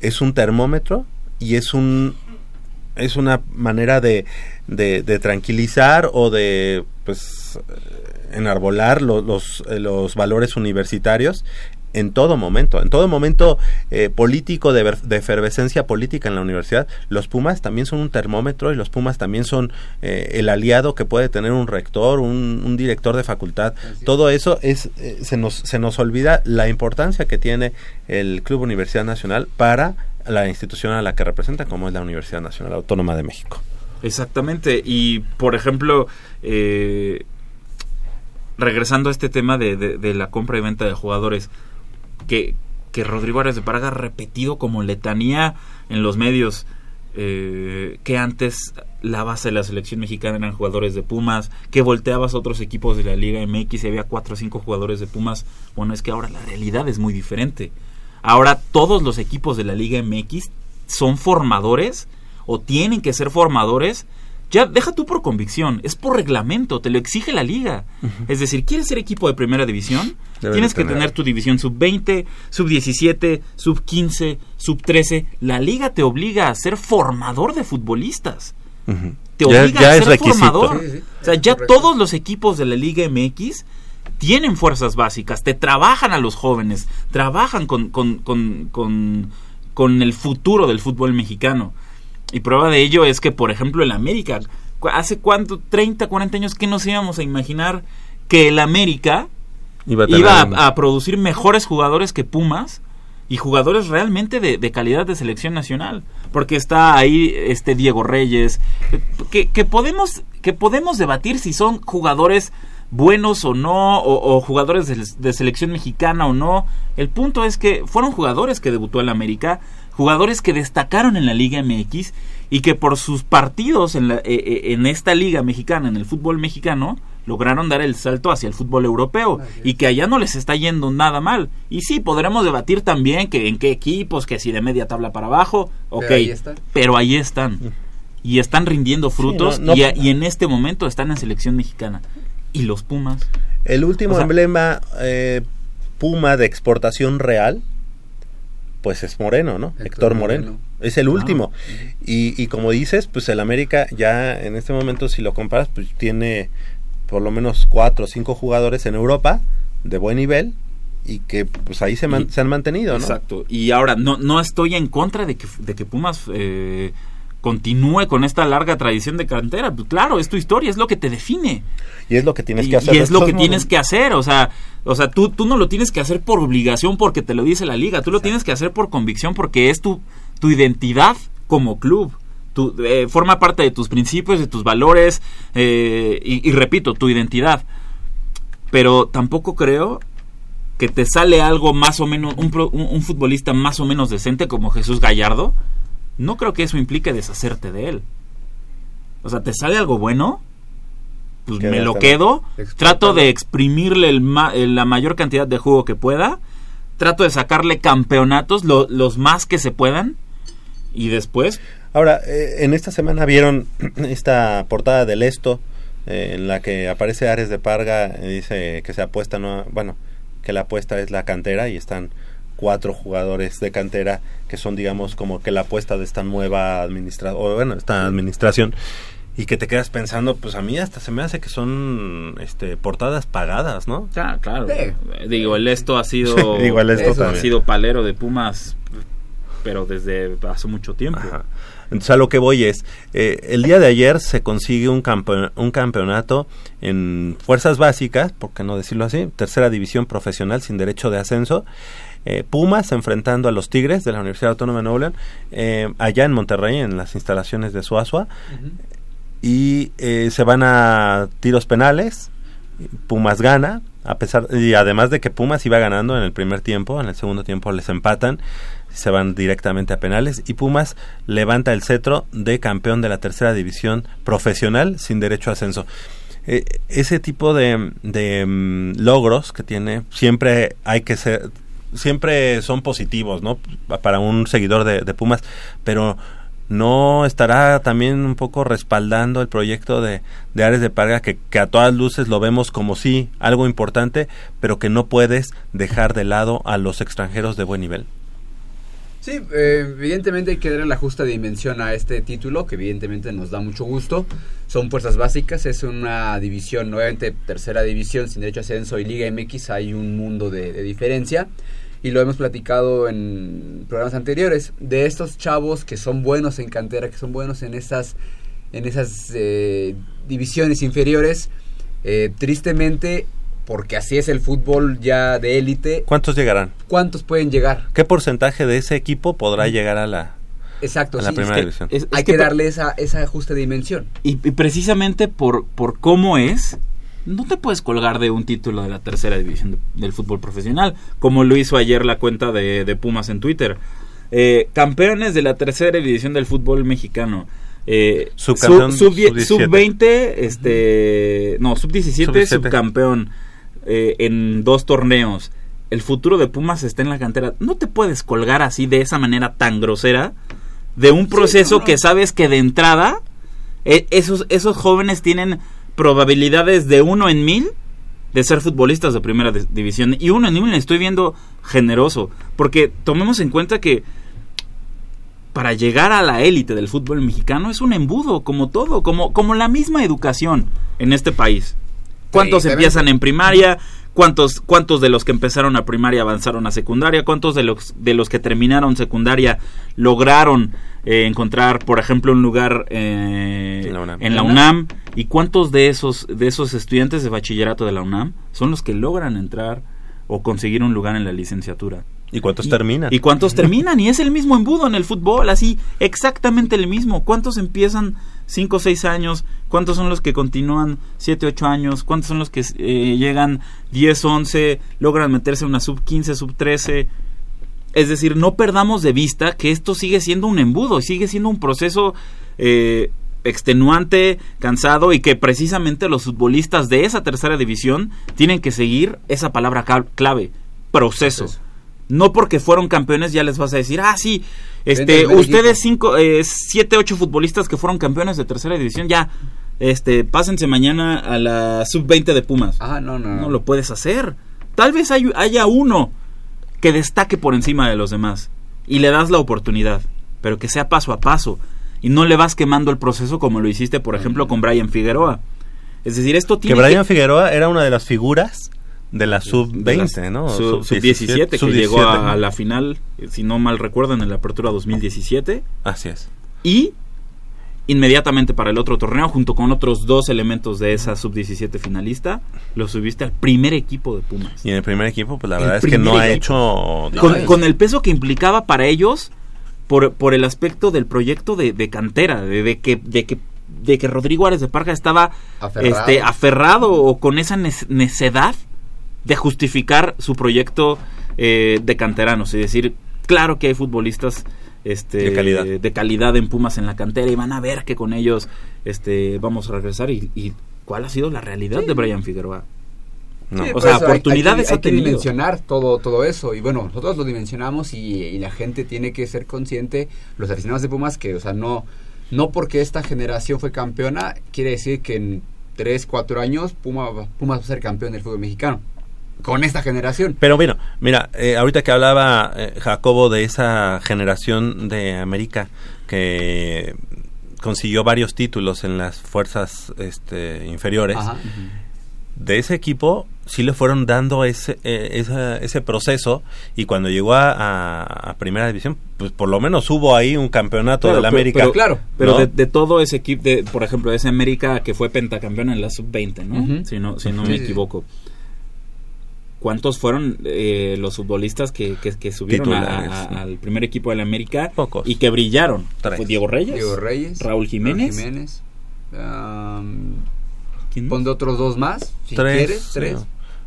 es un termómetro y es un es una manera de, de, tranquilizar o de pues enarbolar los, eh, los, valores universitarios en todo momento, en todo momento eh, político, de, de, efervescencia política en la universidad, los Pumas también son un termómetro y los Pumas también son eh, el aliado que puede tener un rector, un, un director de facultad. Todo eso es se, nos, se nos olvida la importancia que tiene el Club Universidad Nacional para la institución a la que representa, como es la Universidad Nacional Autónoma de México. Exactamente, y por ejemplo, eh, regresando a este tema de, de, la compra y venta de jugadores, que, que Rodrigo de Paraga ha repetido como letanía en los medios, eh, que antes la base de la selección mexicana eran jugadores de Pumas, que volteabas a otros equipos de la Liga MX y había cuatro o cinco jugadores de Pumas. Bueno, es que ahora la realidad es muy diferente. Ahora todos los equipos de la Liga MX son formadores o tienen que ser formadores Ya deja tú por convicción, es por reglamento, te lo exige la liga. Es decir, ¿quieres ser equipo de primera división? Tienes que tener. tu división sub-20, sub-17, sub-15, sub-13. La liga te obliga a ser formador de futbolistas. Te obliga a ser formador. o sea, ya todos los equipos de la Liga MX tienen fuerzas básicas, te trabajan a los jóvenes, trabajan con, con, con, con, con el futuro del fútbol mexicano. Y prueba de ello es que, por ejemplo, el América, hace cuánto, 30, 40 años que nos íbamos a imaginar que el América iba, a, producir mejores jugadores que Pumas y jugadores realmente de, calidad de selección nacional. Porque está ahí este Diego Reyes, que, que, podemos, que podemos debatir si son jugadores buenos o no, o, jugadores de, de, selección mexicana o no. El punto es que fueron jugadores que debutó el América, jugadores que destacaron en la Liga MX y que por sus partidos en, la, eh, eh, en esta Liga Mexicana, en el fútbol mexicano, lograron dar el salto hacia el fútbol europeo y que allá no les está yendo nada mal. Y sí, podremos debatir también que en qué equipos, que si de media tabla para abajo, ok, pero ahí están. Y están rindiendo frutos y, y, en este momento están en selección mexicana. ¿Y los Pumas? El último emblema eh, Puma de exportación real pues es Moreno, ¿no? Héctor, Moreno. Es el último. Y, y, como dices, pues el América ya en este momento, si lo comparas, pues tiene por lo menos cuatro o cinco jugadores en Europa de buen nivel y que pues ahí se, se han mantenido, ¿no? Exacto. Y ahora, no, no estoy en contra de que, de que Pumas... Eh, continúe con esta larga tradición de cantera. Pues claro, es tu historia, es lo que te define. Y es lo que tienes que hacer. Y es lo que tienes que hacer, o sea, o sea tú, tú no lo tienes que hacer por obligación porque te lo dice la liga, tú lo tienes que hacer por convicción porque es tu, tu identidad como club. Tu, eh, forma parte de tus principios, de tus valores eh, y, repito, tu identidad. Pero tampoco creo que te sale algo más o menos, un, un futbolista más o menos decente como Jesús Gallardo, no creo que eso implique deshacerte de él. O sea, ¿te sale algo bueno? Pues me lo quedo, trato de exprimirle el la mayor cantidad de jugo que pueda, trato de sacarle campeonatos, los más que se puedan, y después... Ahora, eh, en esta semana vieron esta portada del Esto, eh, en la que aparece Ares de Parga, y dice que se apuesta, no, bueno, que la apuesta es la cantera y están cuatro jugadores de cantera que son digamos como que la apuesta de esta nueva administración o bueno esta administración y que te quedas pensando pues a mí hasta se me hace que son este portadas pagadas no ya claro. Digo el esto ha sido Igual esto ha sido palero de Pumas pero desde hace mucho tiempo. Entonces a lo que voy es, eh, el día de ayer se consigue un, un campeonato en fuerzas básicas, por qué no decirlo así, tercera división profesional sin derecho de ascenso, eh, Pumas enfrentando a los Tigres de la Universidad Autónoma de Nuevo León, eh, allá en Monterrey, en las instalaciones de Suazua. Y eh, se van a tiros penales. Pumas gana, a pesar y además de que Pumas iba ganando en el primer tiempo, en el segundo tiempo les empatan, se van directamente a penales y Pumas levanta el cetro de campeón de la tercera división profesional sin derecho a ascenso. ese tipo de, de mm, logros que tiene siempre hay que ser siempre son positivos, ¿no? Para un seguidor de, Pumas, pero no estará también un poco respaldando el proyecto de, de Ares de Parga que, que, a todas luces lo vemos como sí algo importante pero que no puedes dejar de lado a los extranjeros de buen nivel sí eh, evidentemente hay que darle la justa dimensión a este título que evidentemente nos da mucho gusto. Son fuerzas básicas es una división nuevamente tercera división sin derecho a ascenso y Liga MX hay un mundo de, de diferencia. Y lo hemos platicado en programas anteriores, de estos chavos que son buenos en cantera, que son buenos en esas, en esas eh, divisiones inferiores, eh, tristemente, porque así es el fútbol ya de élite. ¿Cuántos llegarán? ¿Cuántos pueden llegar? ¿Qué porcentaje de ese equipo podrá llegar a la, Exacto, la primera división? hay que, darle esa, esa justa dimensión. Y, y, precisamente por, por cómo es, no te puedes colgar de un título de la tercera división del fútbol profesional, como lo hizo ayer la cuenta de, Pumas en Twitter. Eh, campeones de la tercera división del fútbol mexicano. Eh, sub, sub, 20, este, no, sub 17, subcampeón eh, en dos torneos. El futuro de Pumas está en la cantera. No te puedes colgar así de esa manera tan grosera de un proceso que sabes que de entrada E, esos, esos jóvenes tienen probabilidades de uno en mil de ser futbolistas de primera división. Y uno en mil estoy viendo generoso. Porque tomemos en cuenta que para llegar a la élite del fútbol mexicano es un embudo, como todo, como, como la misma educación en este país. ¿Cuántos empiezan en primaria? ¿Cuántos, ¿Cuántos de los que empezaron a primaria avanzaron a secundaria? ¿Cuántos de los, de los que terminaron secundaria lograron eh, encontrar, por ejemplo, un lugar eh, en, la UNAM. ¿Y cuántos de esos, de esos estudiantes de bachillerato de la UNAM son los que logran entrar o conseguir un lugar en la licenciatura? ¿Y cuántos terminan? ¿Y cuántos terminan? Y es el mismo embudo en el fútbol, así, exactamente el mismo. ¿Cuántos empiezan 5 o 6 años? ¿Cuántos son los que continúan 7, 8 años? ¿Cuántos son los que eh, llegan 10, 11, logran meterse en una sub 15, sub 13? Es decir, no perdamos de vista que esto sigue siendo un embudo, sigue siendo un proceso eh, extenuante, cansado y que precisamente los futbolistas de esa tercera división tienen que seguir esa palabra clave, proceso. No porque fueron campeones ya les vas a decir, ah, sí, este, ustedes cinco, eh, siete, ocho futbolistas que fueron campeones de tercera división, ya, este, pásense mañana a la sub-20 de Pumas. Ah, no, no. No lo puedes hacer. Tal vez haya uno que destaque por encima de los demás y le das la oportunidad, pero que sea paso a paso y no le vas quemando el proceso como lo hiciste, por ejemplo, con Brian Figueroa. Es decir, esto tiene que Brian Figueroa era una de las figuras de la sub-20, ¿no? Sub-17, que llegó a, la final, si no mal recuerdan, en la apertura 2017. Así es. Y inmediatamente para el otro torneo, junto con otros dos elementos de esa sub-17 finalista, lo subiste al primer equipo de Pumas. Y en el primer equipo, pues la verdad es que no ha hecho... Con, el peso que implicaba para ellos, por, por el aspecto del proyecto de, cantera, de, que... De que de que Rodrigo Árez de Parga estaba aferrado, este, aferrado o con esa necedad de justificar su proyecto eh, de canteranos. Es decir, claro que hay futbolistas este, de, calidad. de calidad en Pumas en la cantera y van a ver que con ellos este, vamos a regresar y, cuál ha sido la realidad de Brian Figueroa. No. o sea, oportunidades hay, que, dimensionar todo todo eso y bueno nosotros lo dimensionamos y, la gente tiene que ser consciente los aficionados de Pumas que o sea no no porque esta generación fue campeona quiere decir que en 3, 4 años Pumas va a ser campeón del fútbol mexicano con esta generación. Pero bueno, mira, eh, ahorita que hablaba eh, Jacobo de esa generación de América que consiguió varios títulos en las fuerzas este, inferiores, de ese equipo sí le fueron dando ese, eh, ese proceso y cuando llegó a, primera división, pues por lo menos hubo ahí un campeonato de la América. Pero, claro, pero de, todo ese equipo, de, por ejemplo, de ese América que fue pentacampeón en la sub-20, ¿no? Si no, si no me equivoco. ¿Cuántos fueron eh, los futbolistas que, que, subieron al primer equipo de la América Pocos. y que brillaron? Diego Reyes, Diego Reyes Raúl Jiménez, Raúl Jiménez um, otros dos más, si tres, quieres, tres.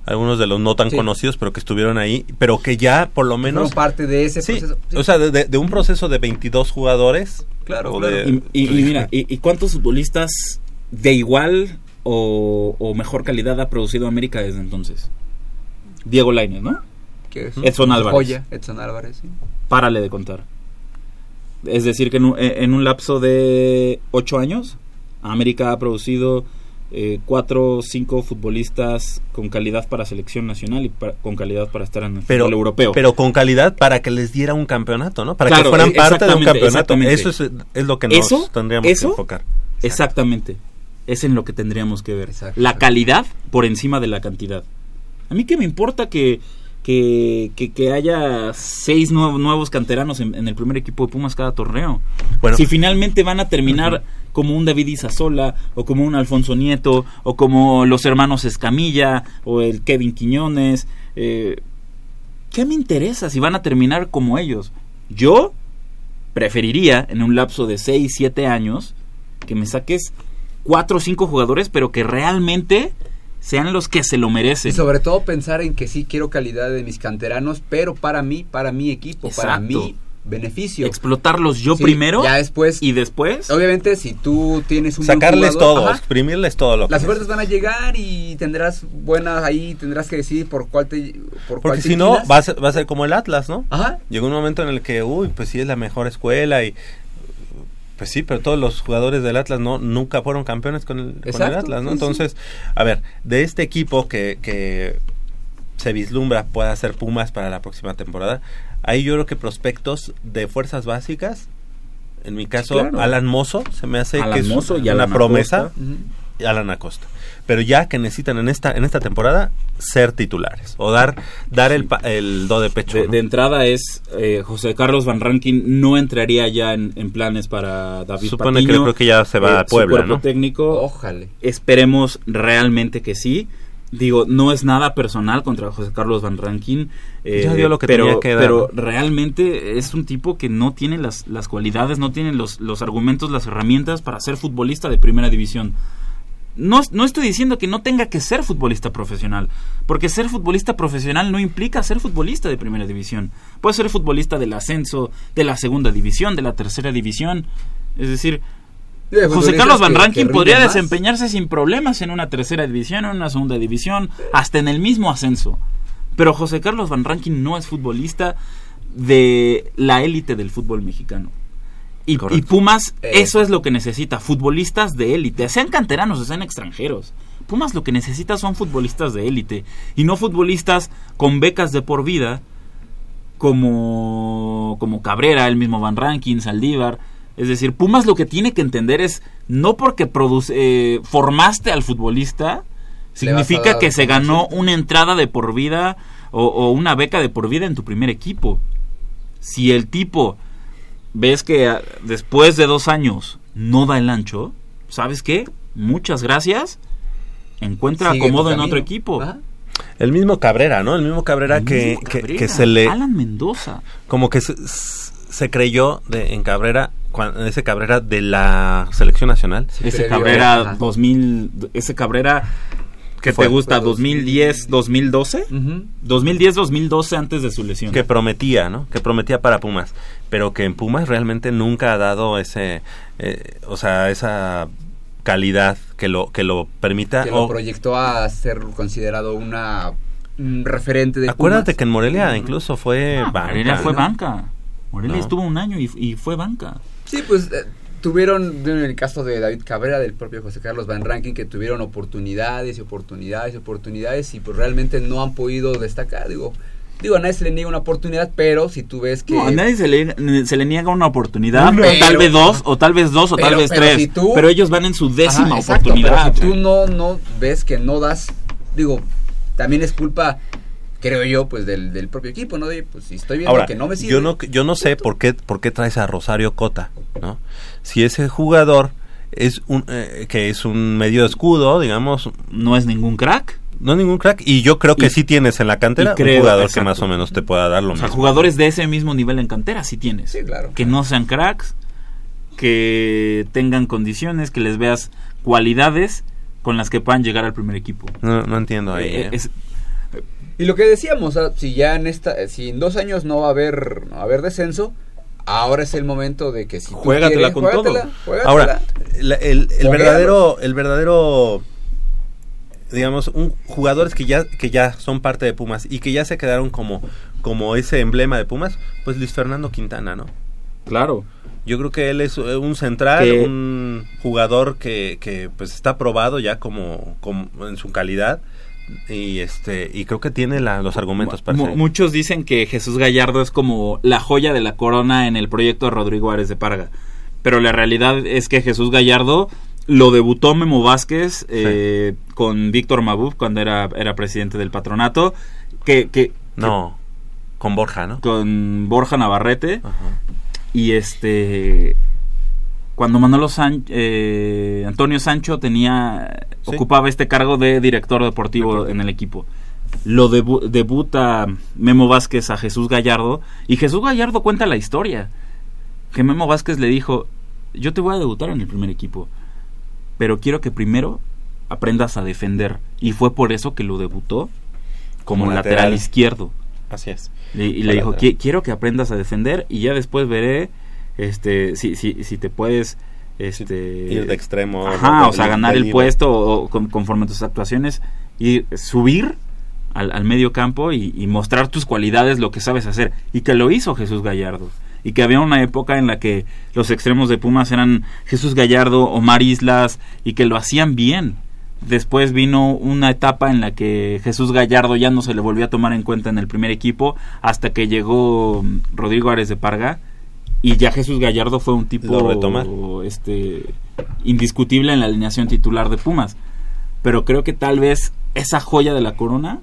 Algunos de los no tan conocidos, pero que estuvieron ahí, pero que ya por lo menos... Fueron parte de ese proceso. O sea, de, un proceso de 22 jugadores. Claro, claro. y, mira, y, cuántos futbolistas de igual o, o mejor calidad ha producido América desde entonces? Diego Lainez, ¿no? Edson Álvarez. Edson Álvarez, sí. Párale de contar. Es decir, que en un, lapso de ocho años, América ha producido eh, cuatro o cinco futbolistas con calidad para selección nacional y con calidad para estar en el fútbol europeo. Pero con calidad para que les diera un campeonato, ¿no? Para que fueran e- parte de un campeonato. Eso es, lo que nos tendríamos que enfocar. Exactamente. Es en lo que tendríamos que ver. La calidad por encima de la cantidad. A mí qué me importa que, que, que, haya seis nuevos canteranos en, el primer equipo de Pumas cada torneo. Bueno, si finalmente van a terminar como un David Isasola, o como un Alfonso Nieto, o como los hermanos Escamilla, o el Kevin Quiñones, eh, ¿qué me interesa si van a terminar como ellos? Yo preferiría, en un lapso de seis, siete años, que me saques cuatro o cinco jugadores, pero que realmente sean los que se lo merecen. Y sobre todo pensar en que sí quiero calidad de mis canteranos, pero para mí, para mi equipo, para mi beneficio. Explotarlos yo primero. Ya después. Y después. Obviamente, si tú tienes un. Sacarles todo, exprimirles todo lo Las fuerzas van a llegar y tendrás buenas ahí, tendrás que decidir por cuál te. Por Porque si no, va a, ser, va a ser como el Atlas, ¿no? Ajá. Llegó un momento en el que, uy, pues sí es la mejor escuela y Pues sí, pero todos los jugadores del Atlas no nunca fueron campeones con el, con el Atlas, ¿no? Entonces, a ver, de este equipo que, que se vislumbra pueda ser Pumas para la próxima temporada, ahí yo creo que prospectos de fuerzas básicas, en mi caso, Alan Mozo, se me hace que es una promesa. Alan Acosta. Pero ya que necesitan en esta en esta temporada ser titulares o dar dar el, el do de pecho. De, entrada es eh, José Carlos Van Rankin no entraría ya en, planes para David Supone que creo que ya se va a eh, Puebla, su técnico. Ojalá. Esperemos realmente que sí digo, no es nada personal contra José Carlos Van Rankin. Eh, lo que pero, que pero realmente es un tipo que no tiene las, las cualidades, no tiene los, los argumentos, las herramientas para ser futbolista de primera división. No, no estoy diciendo que no tenga que ser futbolista profesional, porque ser futbolista profesional no implica ser futbolista de primera división. Puede ser futbolista del ascenso, de la segunda división, de la tercera división. Es decir, José Carlos Van Rankin podría desempeñarse sin problemas en una tercera división, en una segunda división, hasta en el mismo ascenso. Pero José Carlos Van Rankin no es futbolista de la élite del fútbol mexicano. Y, Pumas, eh. eso es lo que necesita, futbolistas de élite, sean canteranos o sean extranjeros. Pumas lo que necesita son futbolistas de élite y no futbolistas con becas de por vida como, como Cabrera, el mismo Van Rankin, Saldívar. Es decir, Pumas lo que tiene que entender es no porque produce, eh, formaste al futbolista, significa que se ganó una entrada de por vida o, o una beca de por vida en tu primer equipo. Si el tipo ves que ah, después de dos años no da el ancho, ¿sabes qué? Muchas gracias. Encuentra acomodo en otro equipo. El mismo Cabrera, ¿no? El mismo Cabrera, que, Que, se le... Alan Mendoza. Como que se, creyó de, en Cabrera, ese Cabrera de la selección nacional. ese Cabrera 2000, ese Cabrera ¿Qué te gusta? ¿2010, 2012? 2010, 2012 antes de su lesión. Que prometía, ¿no? Que prometía para Pumas. Pero que en Pumas realmente nunca ha dado ese. Eh, o sea, esa calidad que lo, que lo permita. Que lo proyectó a ser considerado una. Un referente de Acuérdate que en Morelia incluso fue ah, banca. Morelia fue banca. Morelia estuvo un año y, y fue banca. Sí, pues eh, tuvieron, en el caso de David Cabrera, del propio José Carlos Van Ranking, que tuvieron oportunidades y oportunidades y oportunidades y pues realmente no han podido destacar, digo. Digo, a nadie se le niega una oportunidad, pero si tú ves que... No, a nadie se le, se le niega una oportunidad, o tal vez dos, o tal vez dos, o tal vez tres. pero ellos van en su décima oportunidad. si tú no, no ves que no das, digo, también es culpa creo yo, pues del, del propio equipo, ¿no? De, pues si estoy viendo que no me sirve. Yo no, yo no sé por qué, por qué traes a Rosario Cota, ¿no? Si ese jugador es un, eh, que es un medio escudo, digamos. No es ningún crack. No es ningún crack. Y yo creo que sí tienes en la cantera un jugador que más o menos te pueda dar lo mismo. jugadores de ese mismo nivel en cantera sí tienes. Sí, claro. Que no sean cracks, que tengan condiciones, que les veas cualidades con las que puedan llegar al primer equipo. No, no entiendo ahí. Eh, ¿eh? Y lo que decíamos, si ya en esta, si en dos años no va a haber, no va a haber descenso, ahora es el momento de que si juégatela con todo. Ahora, el, verdadero, el verdadero, digamos, un jugadores que ya que ya son parte de Pumas y que ya se quedaron como como ese emblema de Pumas, pues Luis Fernando Quintana, ¿no? Claro. Yo creo que él es un central, un jugador que, que pues está probado ya como, como en su calidad y este y creo que tiene los argumentos para muchos dicen que Jesús Gallardo es como la joya de la corona en el proyecto de Rodrigo Árez de Parga pero la realidad es que Jesús Gallardo lo debutó Memo Vázquez eh, con Víctor Mabuf cuando era, era presidente del patronato que, que no con Borja no con Borja Navarrete y este cuando Manolo eh, Antonio Sancho tenía ocupaba este cargo de director deportivo en el equipo. Lo debuta Memo Vázquez a Jesús Gallardo y Jesús Gallardo cuenta la historia. Que Memo Vázquez le dijo, yo te voy a debutar en el primer equipo, pero quiero que primero aprendas a defender. Y fue por eso que lo debutó como, lateral. izquierdo. Así es. Y, le dijo, quiero que aprendas a defender y ya después veré este si, si, si te puedes este ir de extremo o sea ganar el puesto o, conforme a tus actuaciones y subir al, al medio campo y, mostrar tus cualidades lo que sabes hacer. Y que lo hizo Jesús Gallardo. Y que había una época en la que los extremos de Pumas eran Jesús Gallardo, Omar Islas y que lo hacían bien. Después vino una etapa en la que Jesús Gallardo ya no se le volvió a tomar en cuenta en el primer equipo hasta que llegó Rodrigo Ares de Parga y ya Jesús Gallardo fue un tipo este indiscutible en la alineación titular de Pumas. Pero creo que tal vez esa joya de la corona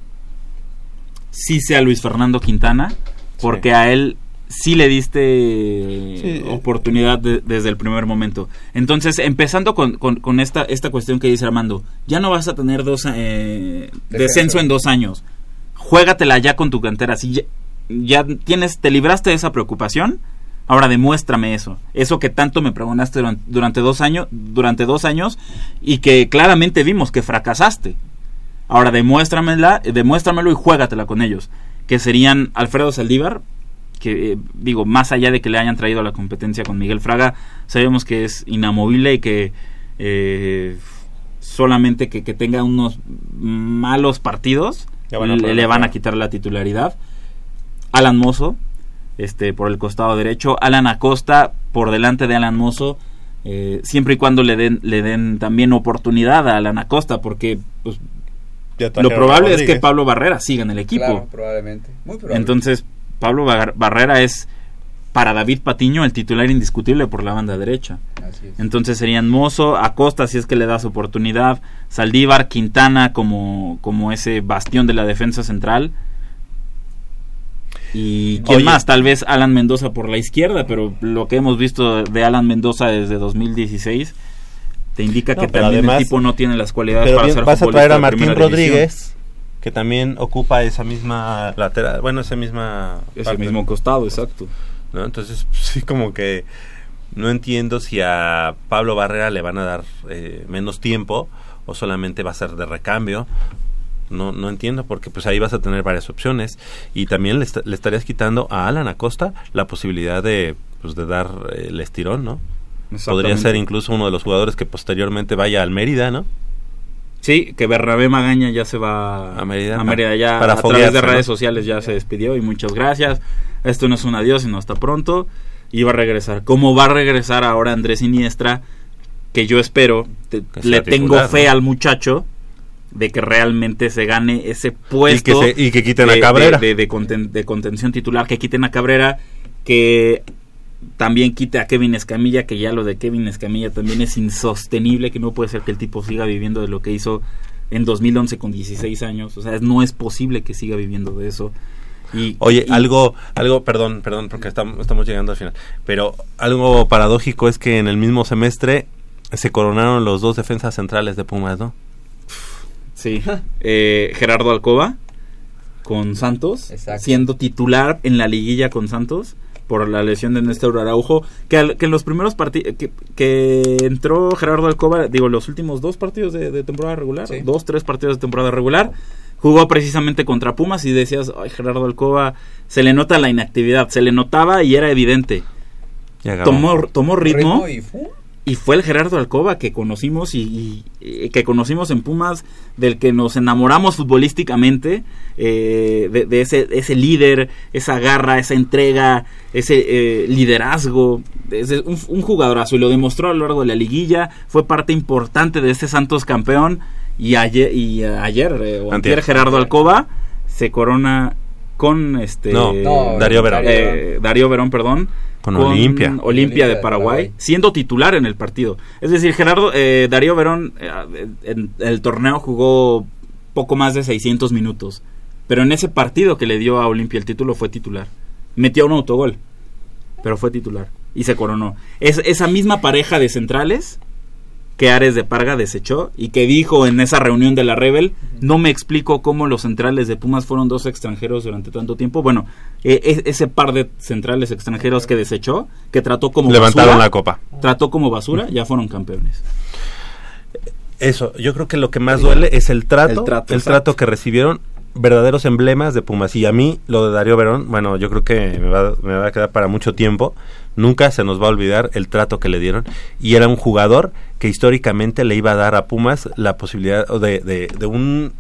sí sea Luis Fernando Quintana, porque a él sí le diste oportunidad desde el primer momento. Entonces, empezando con, con, esta, esta cuestión que dice Armando, ya no vas a tener dos eh, descenso. en dos años. Juégatela ya con tu cantera. Si ya, tienes, te libraste de esa preocupación, ahora demuéstrame eso. Eso que tanto me preguntaste durante, dos años, durante dos años y que claramente vimos que fracasaste. Ahora demuéstramela, demuéstramelo y juégatela con ellos. Que serían Alfredo Saldívar, que eh, digo, más allá de que le hayan traído a la competencia con Miguel Fraga, sabemos que es inamovible y que eh, solamente que, tenga unos malos partidos le, van a quitar la titularidad. Alan Mozo, este, por el costado derecho, Alan Acosta por delante de Alan Mozo, eh, siempre y cuando le den, le den también oportunidad a Alan Acosta, porque pues, lo probable es que Pablo Barrera siga en el equipo. probablemente. Entonces, Pablo Barrera es para David Patiño el titular indiscutible por la banda derecha. Entonces serían Mozo, Acosta si es que le das oportunidad, Saldívar, Quintana como, como ese bastión de la defensa central. Y quién más, tal vez Alan Mendoza por la izquierda, pero lo que hemos visto de Alan Mendoza desde 2016 te indica que también el tipo no tiene las cualidades para ser Vas a traer a Martín Rodríguez, que también ocupa esa misma lateral, bueno, esa misma... Ese mismo costado, exacto. ¿no? Entonces, sí, como que no entiendo si a Pablo Barrera le van a dar eh, menos tiempo o solamente va a ser de recambio. No, no entiendo porque pues ahí vas a tener varias opciones y también le, le estarías quitando a Alan Acosta la posibilidad de pues de dar el estirón, ¿no? Podría ser incluso uno de los jugadores que posteriormente vaya al Mérida, ¿no? Sí, que Bernabé Magaña ya se va a Mérida, a Mérida ya para a través de redes sociales ya se despidió y muchas gracias. Esto no es un adiós, sino hasta pronto. Y va a regresar. ¿Cómo va a regresar ahora Andrés Iniestra? Que yo espero, le tengo fe al muchacho de que realmente se gane ese puesto. Y que, quiten a Cabrera. De, de, contención titular, que quiten a Cabrera, que también quite a Kevin Escamilla, que ya lo de Kevin Escamilla también es insostenible, que no puede ser que el tipo siga viviendo de lo que hizo en 2011 con 16 años, o sea, no es posible que siga viviendo de eso. Y, Oye, algo, algo, perdón, perdón, porque estamos, estamos llegando al final, pero algo paradójico es que en el mismo semestre se coronaron los dos defensas centrales de Pumas, ¿no? Sí, eh, Gerardo Alcoba con Santos, siendo titular en la liguilla con Santos por la lesión de Néstor Araujo, que, que en los primeros partidos, que, entró Gerardo Alcoba, digo, los últimos dos partidos de, temporada regular, dos, tres partidos de temporada regular, jugó precisamente contra Pumas y decías, ay, Gerardo Alcoba, se le nota la inactividad, se le notaba y era evidente. Tomó, tomó ritmo, y fue el Gerardo Alcoba que conocimos y, que conocimos en Pumas del que nos enamoramos futbolísticamente eh, de, ese ese líder esa garra esa entrega ese eh, liderazgo. Es un, un, jugadorazo y lo demostró a lo largo de la liguilla. Fue parte importante de este Santos campeón. Y ayer y ayer eh, o antier, Gerardo Alcoba se corona con este Darío Verón. Darío Verón perdón con, Olimpia. Olimpia de Paraguay, siendo titular en el partido. Es decir, Gerardo, eh, Darío Verón eh, en el torneo jugó poco más de 600 minutos, pero en ese partido que le dio a Olimpia el título fue titular. Metió un autogol, pero fue titular y se coronó. Es, esa misma pareja de centrales que Ares de Parga desechó y que dijo en esa reunión de la Rebel, no me explico cómo los centrales de Pumas fueron dos extranjeros durante tanto tiempo. Bueno, e, e, ese par de centrales extranjeros que desechó, que trató como Levantaron la copa. Trató como basura, ya fueron campeones. Eso, yo creo que lo que más duele es el trato, el trato, que recibieron verdaderos emblemas de Pumas. Y a mí, lo de Darío Verón, bueno, yo creo que me va, me va a quedar para mucho tiempo Nunca se nos va a olvidar el trato que le dieron y era un jugador que históricamente le iba a dar a Pumas la posibilidad de, de, un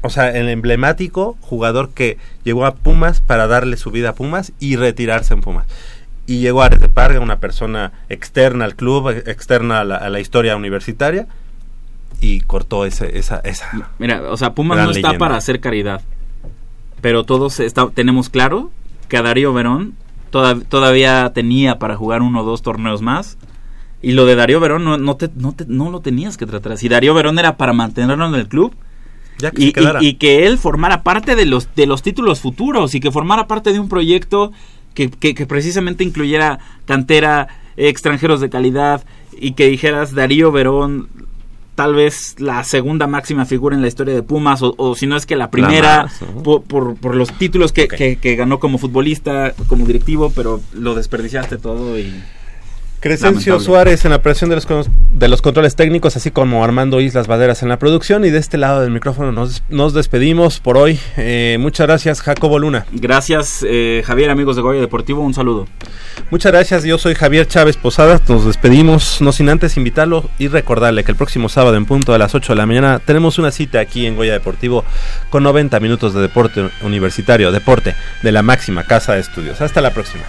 o sea, el emblemático jugador que llegó a Pumas para darle su vida a Pumas y retirarse en Pumas. y llegó Ares de Parga, una persona externa al club, externa a la, historia universitaria, y cortó ese, esa, esa. Mira, o sea, Pumas no está para hacer caridad, pero todos está, tenemos claro que a Darío Verón todavía tenía para jugar uno o dos torneos más. Y lo de Darío Verón no, no, te, no, te, no lo tenías que tratar así. Darío Verón era para mantenerlo en el club y, y, que él formara parte de los, de los títulos futuros y que formara parte de un proyecto que, que, precisamente incluyera cantera, extranjeros de calidad y que dijeras Darío Verón tal vez la segunda máxima figura en la historia de Pumas o, si no es que la primera por, por, los títulos que, que, ganó como futbolista, como directivo, pero lo desperdiciaste todo y... Crescencio Suárez en la presión de los, de los controles técnicos, así como Armando Islas Baderas en la producción. Y de este lado del micrófono nos, nos despedimos por hoy. Eh, muchas gracias, Jacobo Luna. Gracias, eh, Javier, amigos de Goya Deportivo. Un saludo. Muchas gracias, yo soy Javier Chávez Posada. Nos despedimos, no sin antes invitarlo y recordarle que el próximo sábado, en punto a las 8 de la mañana, tenemos una cita aquí en Goya Deportivo con 90 minutos de deporte universitario, deporte de la máxima casa de estudios. Hasta la próxima.